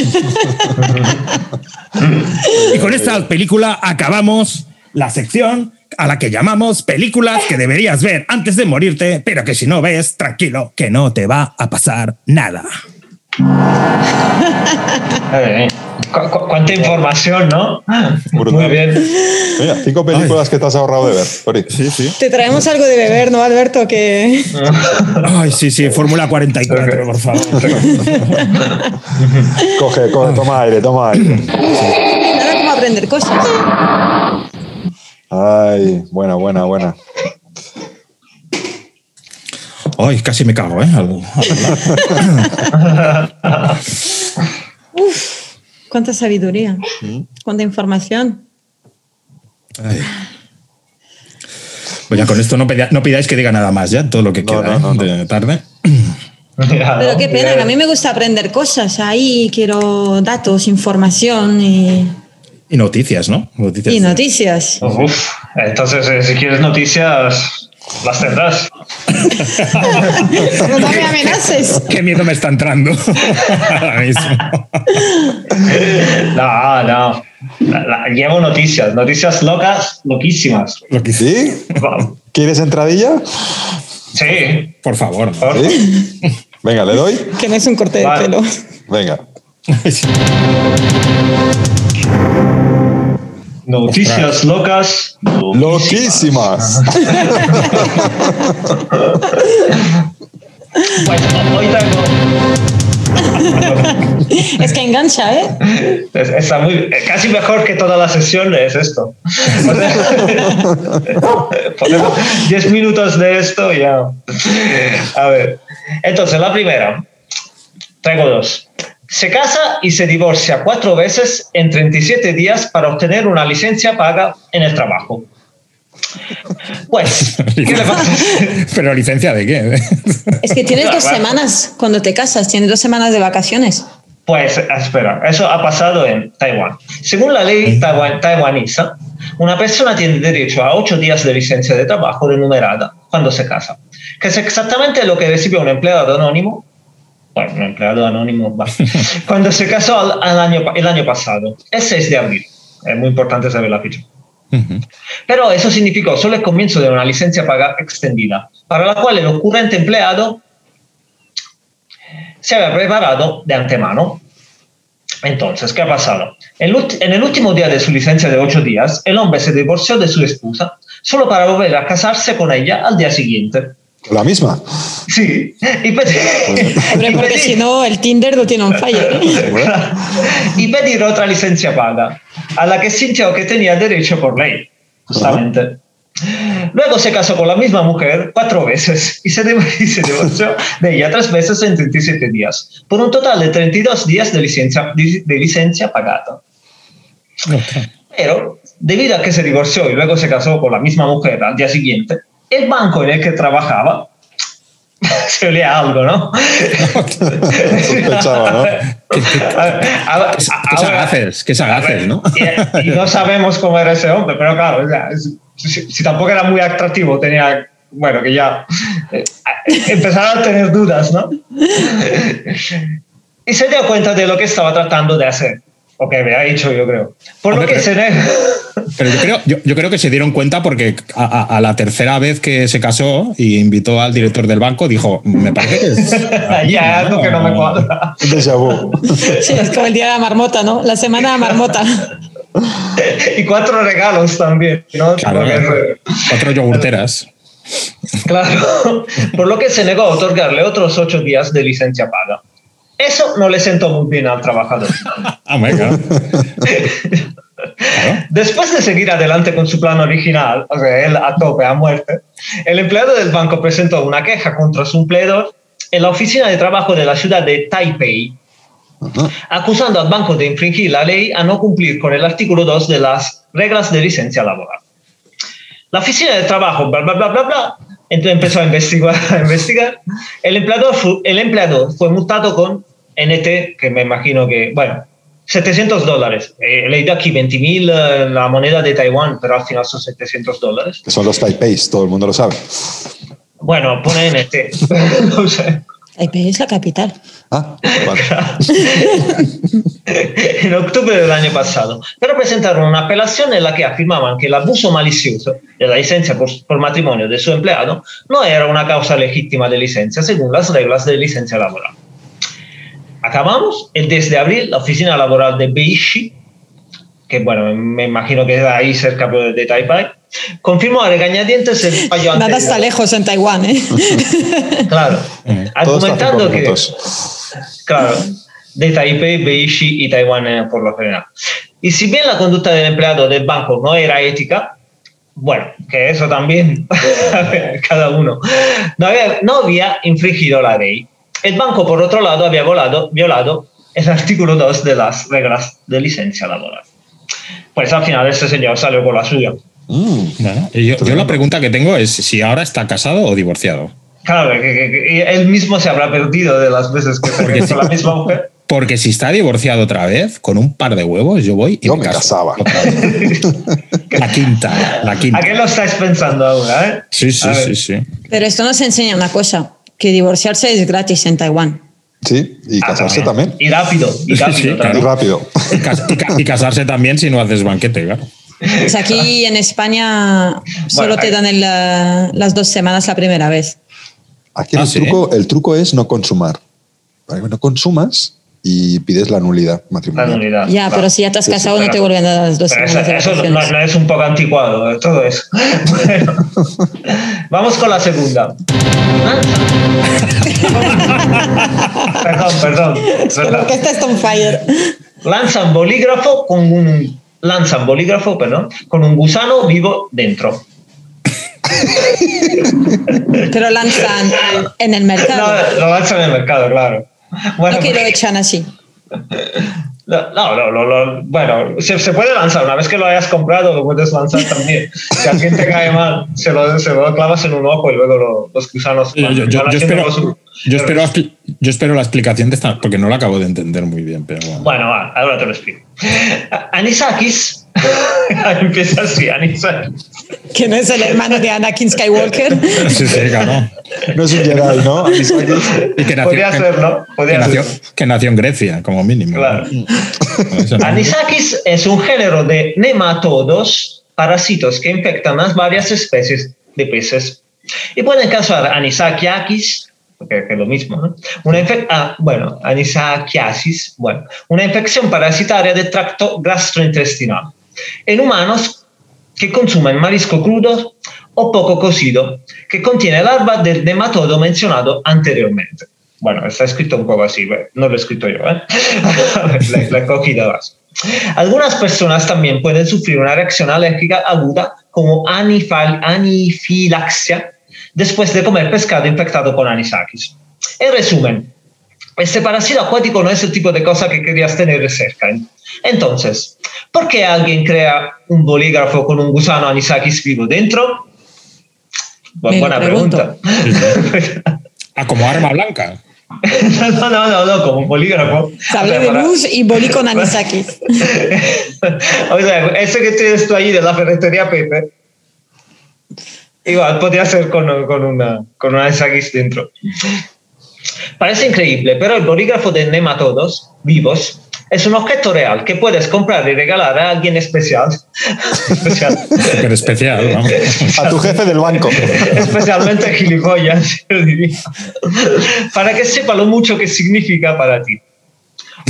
Y con esta película acabamos la sección a la que llamamos películas que deberías ver antes de morirte, pero que si no ves, tranquilo, que no te va a pasar nada. Cu- cu- cuánta información, ¿no? Brutal. Muy bien. Mira, cinco películas que te has ahorrado de ver. Sí, sí. Te traemos algo de beber, ¿no, Alberto? Que Ay, sí, sí, Fórmula 44, por favor. Coge, coge, toma aire, toma aire. nada como aprender cosas. Ay, buena, buena, buena. Ay, casi me cago, ¿eh? Al- Cuánta sabiduría, cuánta información. Ay. Pues ya con esto no, pida- no pidáis que diga nada más, ya, todo lo que No, queda no, no, ¿eh? de tarde. Pero qué pena, que a mí me gusta aprender cosas. Ahí quiero datos, información y, Y noticias, ¿no? Noticias y noticias. Uf, entonces, eh, si quieres noticias, Las tendrás. No me amenaces. Qué miedo me está entrando ahora mismo. No, no. La- la- llevo noticias, noticias locas, loquísimas. ¿Sí? ¿Quieres entradilla? Sí. Por favor. Venga, le doy. Que no es un corte de pelo. Venga. Noticias locas. Loquísimas. Pues hoy traigo. Es que engancha, ¿eh? Es- Está muy, casi mejor que toda la sesión es esto. O sea, ponemos 10 minutos de esto y ya. A ver. Entonces, la primera. Traigo dos. Se casa y se divorcia cuatro veces en 37 días para obtener una licencia paga en el trabajo. Pues, ¿qué le pasa? Pero licencia de qué? Es que tienes dos semanas cuando te casas, tienes dos semanas de vacaciones. Pues espera, eso ha pasado en Taiwán. Según la ley taiwan- taiwanesa, una persona tiene derecho a ocho días de licencia de trabajo remunerada cuando se casa, que es exactamente lo que recibió un empleado anónimo, bueno, un empleado anónimo, cuando se casó al- al año, el año pasado, el 6 de abril. Es muy importante saber la fecha. Pero eso significó solo el comienzo de una licencia paga extendida, para la cual el ocurrente empleado se había preparado de antemano. Entonces, ¿qué ha pasado? En el último día de su licencia de ocho días, el hombre se divorció de su esposa solo para volver a casarse con ella al día siguiente. La misma. Sí, y pedir, Hombre, porque si no, el Tinder lo tiene un fire. ¿eh? y pedir otra licencia paga, a la que sintió que tenía derecho por ley, justamente. Luego se casó con la misma mujer cuatro veces y se, divorció de ella tres veces en 37 días, por un total de 32 días de licencia, de licencia pagada. Ostras. Pero, debido a que se divorció y luego se casó con la misma mujer al día siguiente, el banco en el que trabajaba se olía algo, ¿no? Sospechaba, ¿no? Qué ahora- sagaces, qué sagaces, ¿no? y, y no sabemos cómo era ese hombre, pero claro, o sea, es- si, si tampoco era muy atractivo, tenía, bueno, que ya eh, empezaron a tener dudas, ¿no? Y se dio cuenta de lo que estaba tratando de hacer, o que había hecho, yo creo. Por lo que pero- se ne- Pero yo creo, yo, yo creo que se dieron cuenta porque a, a- a la tercera vez que se casó y invitó al director del banco, dijo, me parece que es... ya algo que no me cuadra. Un déjà vu. Sí, es como el día de la marmota, ¿no? La semana de la marmota. Y cuatro regalos también, ¿no? Claro, Porque- cuatro yogurteras. Claro, por lo que se negó a otorgarle otros ocho días de licencia paga. Eso no le sentó muy bien al trabajador. Ah, claro. Después de seguir adelante con su plan original, o sea, él a tope, a muerte, el empleado del banco presentó una queja contra su empleador en la oficina de trabajo de la ciudad de Taipei, acusando al banco de infringir la ley a no cumplir con el artículo 2 de las reglas de licencia laboral. La oficina de trabajo, bla, bla, bla, bla, bla, entonces empezó a investigar. A investigar. El, empleador fu- el empleador fue multado con NT, que me imagino que, bueno, 700 dólares. He leído aquí 20.000 eh, la moneda de Taiwán, pero al final son 700 dólares. Que son los Taipeis, todo el mundo lo sabe. Bueno, pone NT. no sé. Taipei es la capital. Ah, vale. en octubre del año pasado, pero presentaron una apelación en la que afirmaban que el abuso malicioso de la licencia por, por matrimonio de su empleado no era una causa legítima de licencia según las reglas de licencia laboral. Acabamos, el 10 de abril, la oficina laboral de Beishi, que bueno, me imagino que es ahí cerca de de Taipei, confirmó a regañadientes el fallo Nada anterior. está lejos en Taiwán, ¿eh? Claro, hacen argumentando que... Claro, de Taipei, Beishi y Taiwán eh, por lo general. Y si bien la conducta del empleado del banco no era ética, bueno, que eso también, cada uno, no había, no había infringido la ley. El banco, por otro lado, había volado- violado el artículo 2 de las reglas de licencia laboral. Pues al final este señor salió con la suya. Mm, Bueno, y yo, yo la pregunta que tengo es si ahora está casado o divorciado. Claro, que, que- que él mismo se habrá perdido de las veces que se la misma mujer. Porque si está divorciado otra vez, con un par de huevos, yo voy y Yo me, me caso. casaba. La quinta, la quinta. ¿A qué lo estáis pensando ahora? Eh? Sí, sí, sí, sí. Pero esto nos enseña una cosa, que divorciarse es gratis en Taiwán. Sí, y Ah, casarse también. Y rápido, y rápido sí, Y también. rápido. Y, cas- y ca- y casarse también si no haces banquete, claro. Pues aquí en España solo Bueno, te dan el, la- las dos semanas la primera vez. Aquí Ah, el, ¿sí? truco, el truco es no consumar. Para que no consumas y pides la nulidad La matrimonial. nulidad. Ya, Claro. pero si ya te has Sí, sí, casado no te vuelven a dar las dos Pero eso, semanas de eso no, es un poco anticuado, todo eso. Bueno, vamos con la segunda. perdón, perdón. Porque esta está on fire. Lanzan bolígrafo con un lanzan bolígrafo, perdón, con un gusano vivo dentro. Pero lanzan en el mercado. No, lo lanzan en el mercado, claro. Bueno, No que lo porque- echan así. No, no, no, no, no, bueno, se, se puede lanzar, una vez que lo hayas comprado lo puedes lanzar también. Si alguien te cae mal, se lo, se lo clavas en un ojo y luego lo- los gusanos Yo, espero, los- yo, espero, yo espero la explicación de esta, porque no la acabo de entender muy bien, pero bueno. Bueno, va, ahora te lo explico. Anisakis, empieza así, Anisakis. Que no es el hermano de Anakin Skywalker. Sí, sí, claro. No es un Jedi, ¿no? Y que nació, Podría que- ser, ¿no? que Podría nació- ser. que nació en Grecia, como mínimo. Claro. No. Anisakis es un género de nematodos, parásitos que infectan a varias especies de peces y pueden causar anisakiasis, que que es lo mismo, ¿no? Una ah, bueno, anisakiasis, bueno, una infección parasitaria del tracto gastrointestinal en humanos que consumen marisco crudo o poco cocido, que contiene larva del nematodo mencionado anteriormente. Bueno, está escrito un poco así, no lo he escrito yo, ¿eh? la, la así. Algunas personas también pueden sufrir una reacción alérgica aguda como anifilaxia después de comer pescado infectado con anisakis. En resumen, este parásito acuático no es el tipo de cosa que querías tener cerca. Entonces, ¿por qué alguien crea un bolígrafo con un gusano anisakis vivo dentro? Bu- Me lo buena pregunta. Ah, como arma blanca. no, no, no, no, como un bolígrafo. Sable O sea, de para- luz y bolí con anisakis. o sea, ese que tienes tú ahí de la ferretería Pepe, igual podría ser con, con una, con una anisakis dentro. Parece increíble, pero el bolígrafo de nematodos vivos es un objeto real que puedes comprar y regalar a alguien especial. especial. Especial, vamos. A tu jefe del banco. Especialmente gilipollas, yo diría. Para que sepa lo mucho que significa para ti.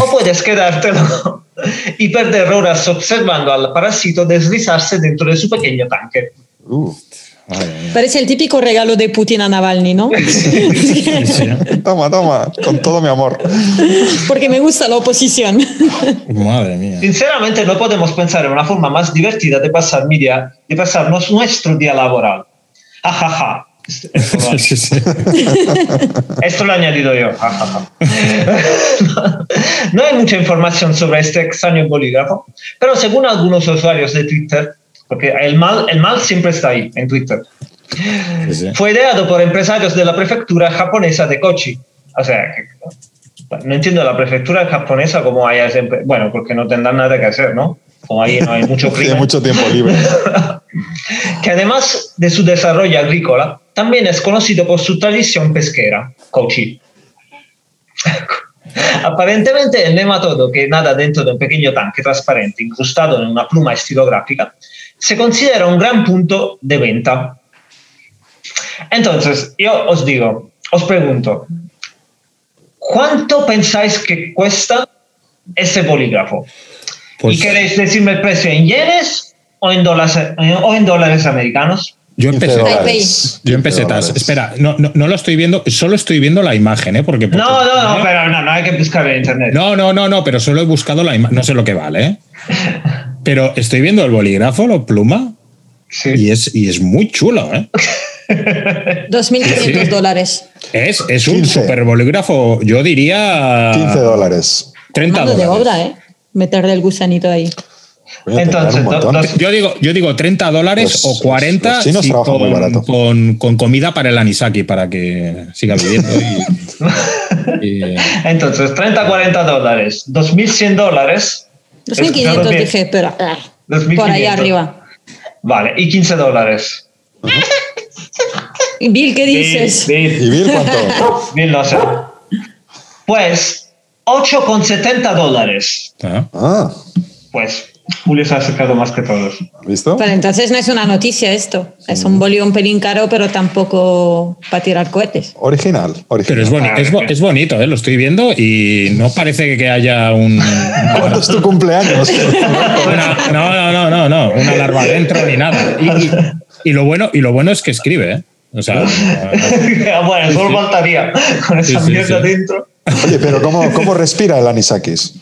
O puedes quedártelo y perder horas observando al parásito deslizarse dentro de su pequeño tanque. Uh, Parece el típico regalo de Putin a Navalny, ¿no? Sí, sí. toma, toma, con todo mi amor. Porque me gusta la oposición. Madre mía. Sinceramente, no podemos pensar en una forma más divertida de pasar mi día, de pasarnos nuestro día laboral. Ajaja. Esto lo- Sí, sí. Esto lo he añadido yo. No hay mucha información sobre este extraño bolígrafo, pero según algunos usuarios de Twitter, porque el mal, el mal siempre está ahí, en Twitter, Sí, sí. fue ideado por empresarios de la prefectura japonesa de Kochi. O sea, no entiendo la prefectura japonesa como haya siempre. Bueno, porque no tendrán nada que hacer, ¿no? Como ahí no hay mucho crimen. mucho tiempo libre. que además de su desarrollo agrícola, también es conocido por su tradición pesquera, Kochi. Aparentemente el nematodo que nada dentro de un pequeño tanque transparente incrustado en una pluma estilográfica se considera un gran punto de venta. Entonces, yo os digo, os pregunto, ¿cuánto pensáis que cuesta ese bolígrafo? Pues ¿Y queréis decirme el precio en yenes o en dólares, o en dólares americanos? yo 15 empecé. dólares. Yo en 15 pesetas. Espera, no, no, no lo estoy viendo, solo estoy viendo la imagen, ¿eh? Porque, porque- No, no, no, pero no, no hay que buscar en internet. No, no, no, no, pero solo he buscado la imagen. No sé lo que vale, ¿eh? Pero estoy viendo el bolígrafo, la pluma, Sí. y es, y es muy chulo, ¿eh? 2.500 Sí. dólares. Es, es un 15. super bolígrafo, yo diría. 15 dólares. 30 Mano de dólares. obra, ¿eh? Meterle el gusanito ahí. Entonces, dos- Yo digo, yo digo 30 dólares Los- o 40 los chinos si trabajan muy con, barato. con, con comida para el anisaki, para que siga viviendo y, Y- Entonces, 30, 40 dólares, 2.100 dólares. 2.500 Es- dije, pero ah, 2.500. por ahí arriba. Vale, y 15 dólares. Y Bill, ¿qué dices? Bill, Bill, ¿Y Bill cuánto? Bill, no sé. Pues 8,70 dólares. Ah, Pues Julio se ha acercado más que todos. ¿visto? Pero entonces no es una noticia esto. Es un bolio un pelín caro, pero tampoco para tirar cohetes. Original, original. Pero es, boni- es, bo- es bonito, ¿eh? lo estoy viendo y no parece que haya un. ¿Cuándo es tu cumpleaños? no, no, no, no, no, una larva dentro ni nada. Y, y- y lo bueno, y lo bueno es que escribe, ¿eh? O sea, bueno, solo faltaría con esa Sí, sí, mierda sí. dentro. Oye, pero ¿cómo, cómo respira el anisakis?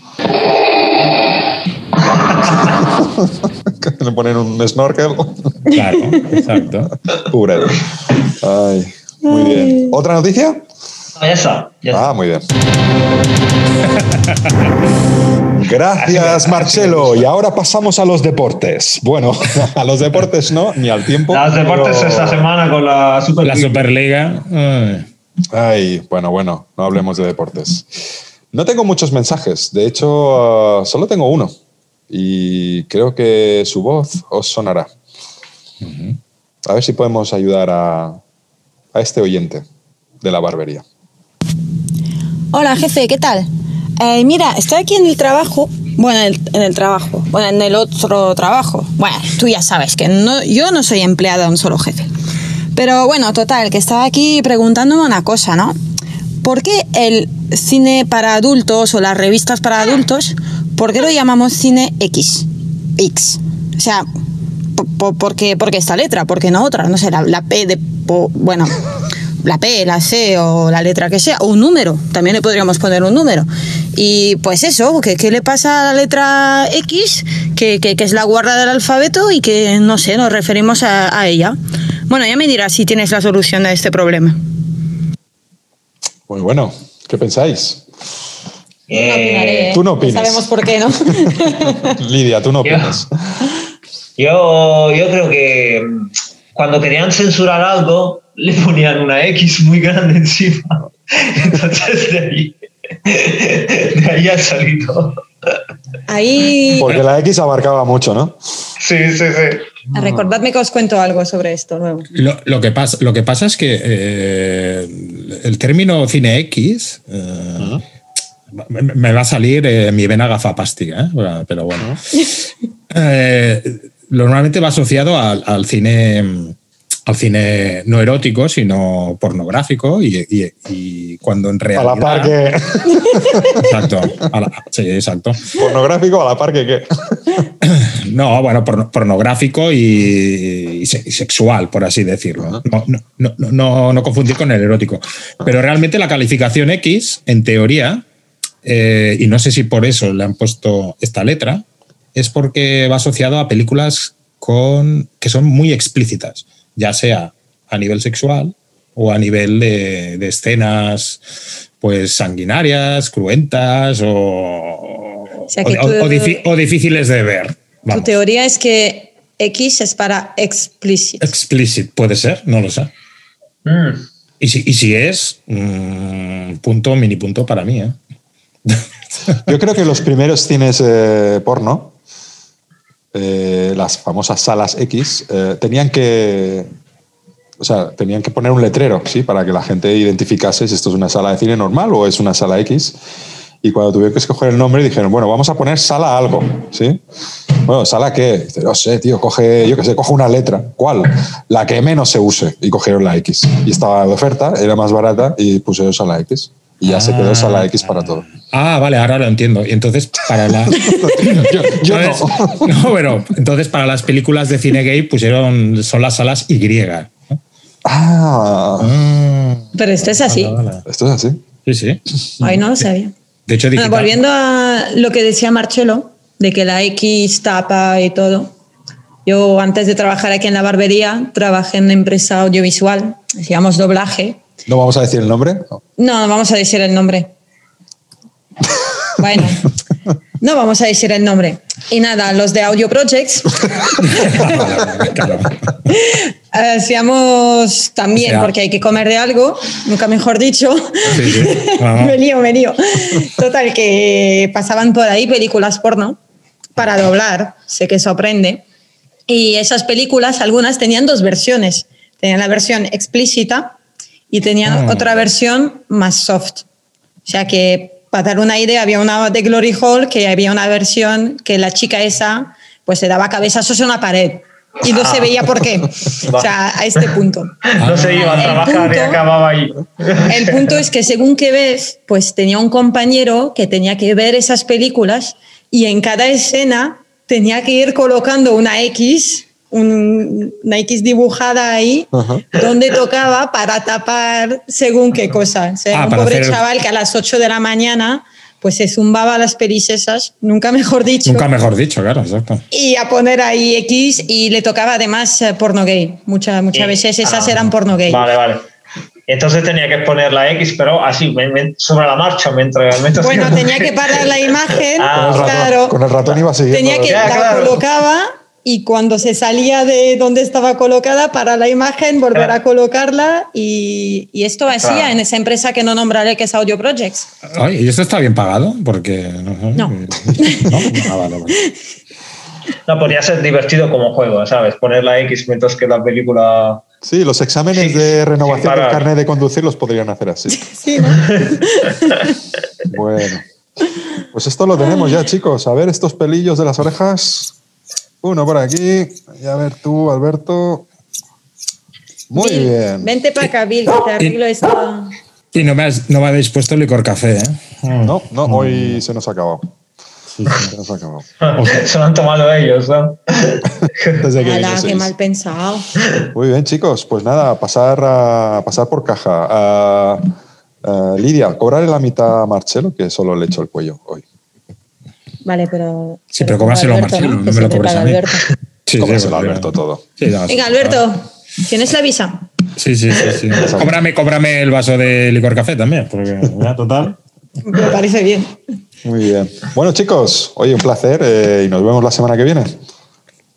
Le ponen un snorkel. claro, exacto. Pobre. Ay, muy bien. ¿Otra noticia? Ah, ya está. Ya está. Ah, muy bien. Gracias, Marcelo. Y ahora pasamos a los deportes. Bueno, a los deportes no, ni al tiempo. Los deportes pero- esta semana con la Super La Superliga. ay. Ay, bueno, bueno, no hablemos de deportes. No tengo muchos mensajes. De hecho, ah, solo tengo uno. Y creo que su voz os sonará. A ver si podemos ayudar a, a este oyente de la barbería. Hola jefe, ¿qué tal? Eh, mira, estoy aquí en el trabajo. Bueno, en el, en el trabajo. Bueno, en el otro trabajo. Bueno, tú ya sabes que no, yo no soy empleada de un solo jefe. Pero bueno, total, que estaba aquí preguntándome una cosa, ¿no? ¿Por qué el cine para adultos o las revistas para adultos, por qué lo llamamos cine X? X. O sea, po- po- ¿por qué, por qué esta letra? ¿Por qué no otra? No sé, la, P de... bueno, la P, la C o la letra que sea, o un número, también le podríamos poner un número. Y pues eso, que ¿qué le pasa a la letra X? Que, que- que es la guarda del alfabeto y que, no sé, nos referimos a, a ella. Bueno, ya me dirás si tienes la solución a este problema. Muy bueno, ¿qué pensáis? Eh, No opinaré, ¿eh? tú no opinas. Sabemos por qué, ¿no? Lidia, tú no opinas. Yo, yo creo que mm, cuando querían censurar algo, le ponían una X muy grande encima. Entonces de ahí, de ahí ha salido. Ahí, Porque la X abarcaba mucho, ¿no? Sí, sí, sí. recordadme que os cuento algo sobre esto luego. Lo, lo que pasa, lo que pasa es que eh, el término cine X eh, me va a salir eh, mi vena gafapástica, ¿eh? Pero bueno. Eh, normalmente va asociado al, al cine al cine no erótico, sino pornográfico y, y- y cuando en A realidad... la par que. Exacto. a la- sí, exacto. Pornográfico, a la par que qué. No, bueno, porno- pornográfico y, y sexual, por así decirlo. No, no, no, no- no confundir con el erótico. Pero realmente la calificación X, en teoría, eh, y no sé si por eso le han puesto esta letra, es porque va asociado a películas con, que son muy explícitas, ya sea a nivel sexual o a nivel de, de escenas pues sanguinarias, cruentas o, O sea que o- o- tú- o difi- o difíciles de ver. Tu teoría es que X es para explicit. Explicit, puede ser, no lo sé. Mm. Y si, y si es, mm, punto, mini punto para mí. ¿eh? Yo creo que los primeros cines eh, porno, eh, las famosas salas X, eh, tenían que. O sea, tenían que poner un letrero, ¿sí? Para que la gente identificase si esto es una sala de cine normal o es una sala X. Y cuando tuvieron que escoger el nombre, dijeron, bueno, vamos a poner sala algo, ¿sí? Bueno, ¿sala qué? Dice, no sé, tío, coge, yo qué sé, coge una letra. ¿Cuál? La que menos se use. Y cogieron la X. Y estaba de oferta, era más barata y pusieron sala X. Y ya se quedó sala X para todo. Ah, vale, ahora lo entiendo. Y entonces, para la. Yo, yo no. ¿Sabes? No, pero entonces para las películas de cine gay pusieron. Son las salas Y. ¿no? Ah, Ah, Pero esto es así. vale, vale. esto es así. Sí, sí. Ay, no lo sabía. De hecho, Bueno, volviendo a lo que decía Marcelo, de que la X tapa y todo. Yo antes de trabajar aquí en la barbería, trabajé en una empresa audiovisual, hacíamos doblaje. ¿No vamos a decir el nombre? No. No, vamos a decir el nombre. Bueno, No vamos a decir el nombre. Y nada, los de Audio Projects hacíamos también, O sea- porque hay que comer de algo, nunca mejor dicho. Sí, sí. Me lío, me lío. Total, que pasaban por ahí películas porno para doblar, sé que sorprende. Y esas películas, algunas tenían dos versiones. Tenían la versión explícita y tenían Ah. otra versión más soft. O sea que, para dar una idea, había una de Glory Hall que había una versión que la chica esa pues se daba cabezazos en una pared y no se veía por qué. O sea, a este punto. No se iba a trabajar y acababa ahí. El punto es que según que ves, pues tenía un compañero que tenía que ver esas películas y en cada escena tenía que ir colocando una X, un- una X dibujada ahí, Ajá. donde tocaba para tapar según qué cosa. O sea, Ah, un pobre hacer- chaval que a las 8 de la mañana pues se zumbaba las pelis esas, nunca mejor dicho. Nunca mejor dicho, claro, exacto. Y a poner ahí X y le tocaba además eh, porno gay. Muchas muchas Y- veces esas ah, eran porno gay. Vale, vale. Entonces tenía que poner la X, pero así, sobre la marcha, mientras... mientras Bueno, tenía que parar la imagen, Ah, Con el ratón, claro. con el ratón iba siguiendo. Tenía que Ya, la claro. colocaba y cuando se salía de donde estaba colocada para la imagen volver a colocarla y, y esto hacía Claro. en esa empresa que no nombraré que es Audio Projects. Oye, ¿y esto está bien pagado? Porque no. sé. No. ¿No? Ah, vale, vale. No, podría ser divertido como juego, ¿sabes? Poner la X mientras que la película... Sí, los exámenes Sí, de renovación del carnet de conducir los podrían hacer así. Sí, ¿no? Bueno, pues esto lo tenemos ya, chicos. A ver estos pelillos de las orejas. Uno por aquí. Y a ver tú, Alberto. Muy Bill, bien. Vente para acá, Bill, que te arreglo esta. Y no me, has- no me habéis puesto licor café, ¿eh? No, no, hoy se nos ha acabado. Se nos ha acabado. Se lo han tomado ellos, ¿no? Desde que Ala, qué mal pensado. Muy bien, chicos. Pues nada, pasar, a, pasar por caja. Lidia, cobrarle la mitad a Marcelo, que solo le echo el cuello hoy. Vale, pero. Sí, pero cóbraselo a Marcelo, no me lo cobres a mí. Alberto. Sí, Cóbraselo a Alberto todo. Sí, no, Venga, Alberto, ¿tienes la visa? Sí, sí, sí. sí. cóbrame, cóbrame el vaso de licor café también, porque ya, total. Me parece bien. Muy bien. Bueno, chicos, oye, un placer eh, y nos vemos la semana que viene.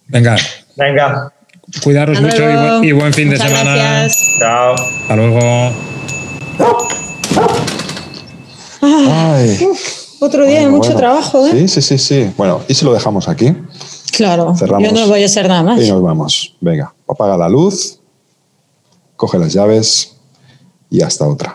Venga, Venga, cuidaros Hasta mucho y buen, y buen fin de semana. gracias. chao. Hasta luego. Ay, Otro día de bueno, mucho bueno. trabajo, ¿eh? Sí, sí, sí, sí. Bueno, y si lo dejamos aquí Claro. Cerramos. Yo no voy a hacer nada más. y nos vamos. Venga, apaga la luz, coge las llaves y hasta otra.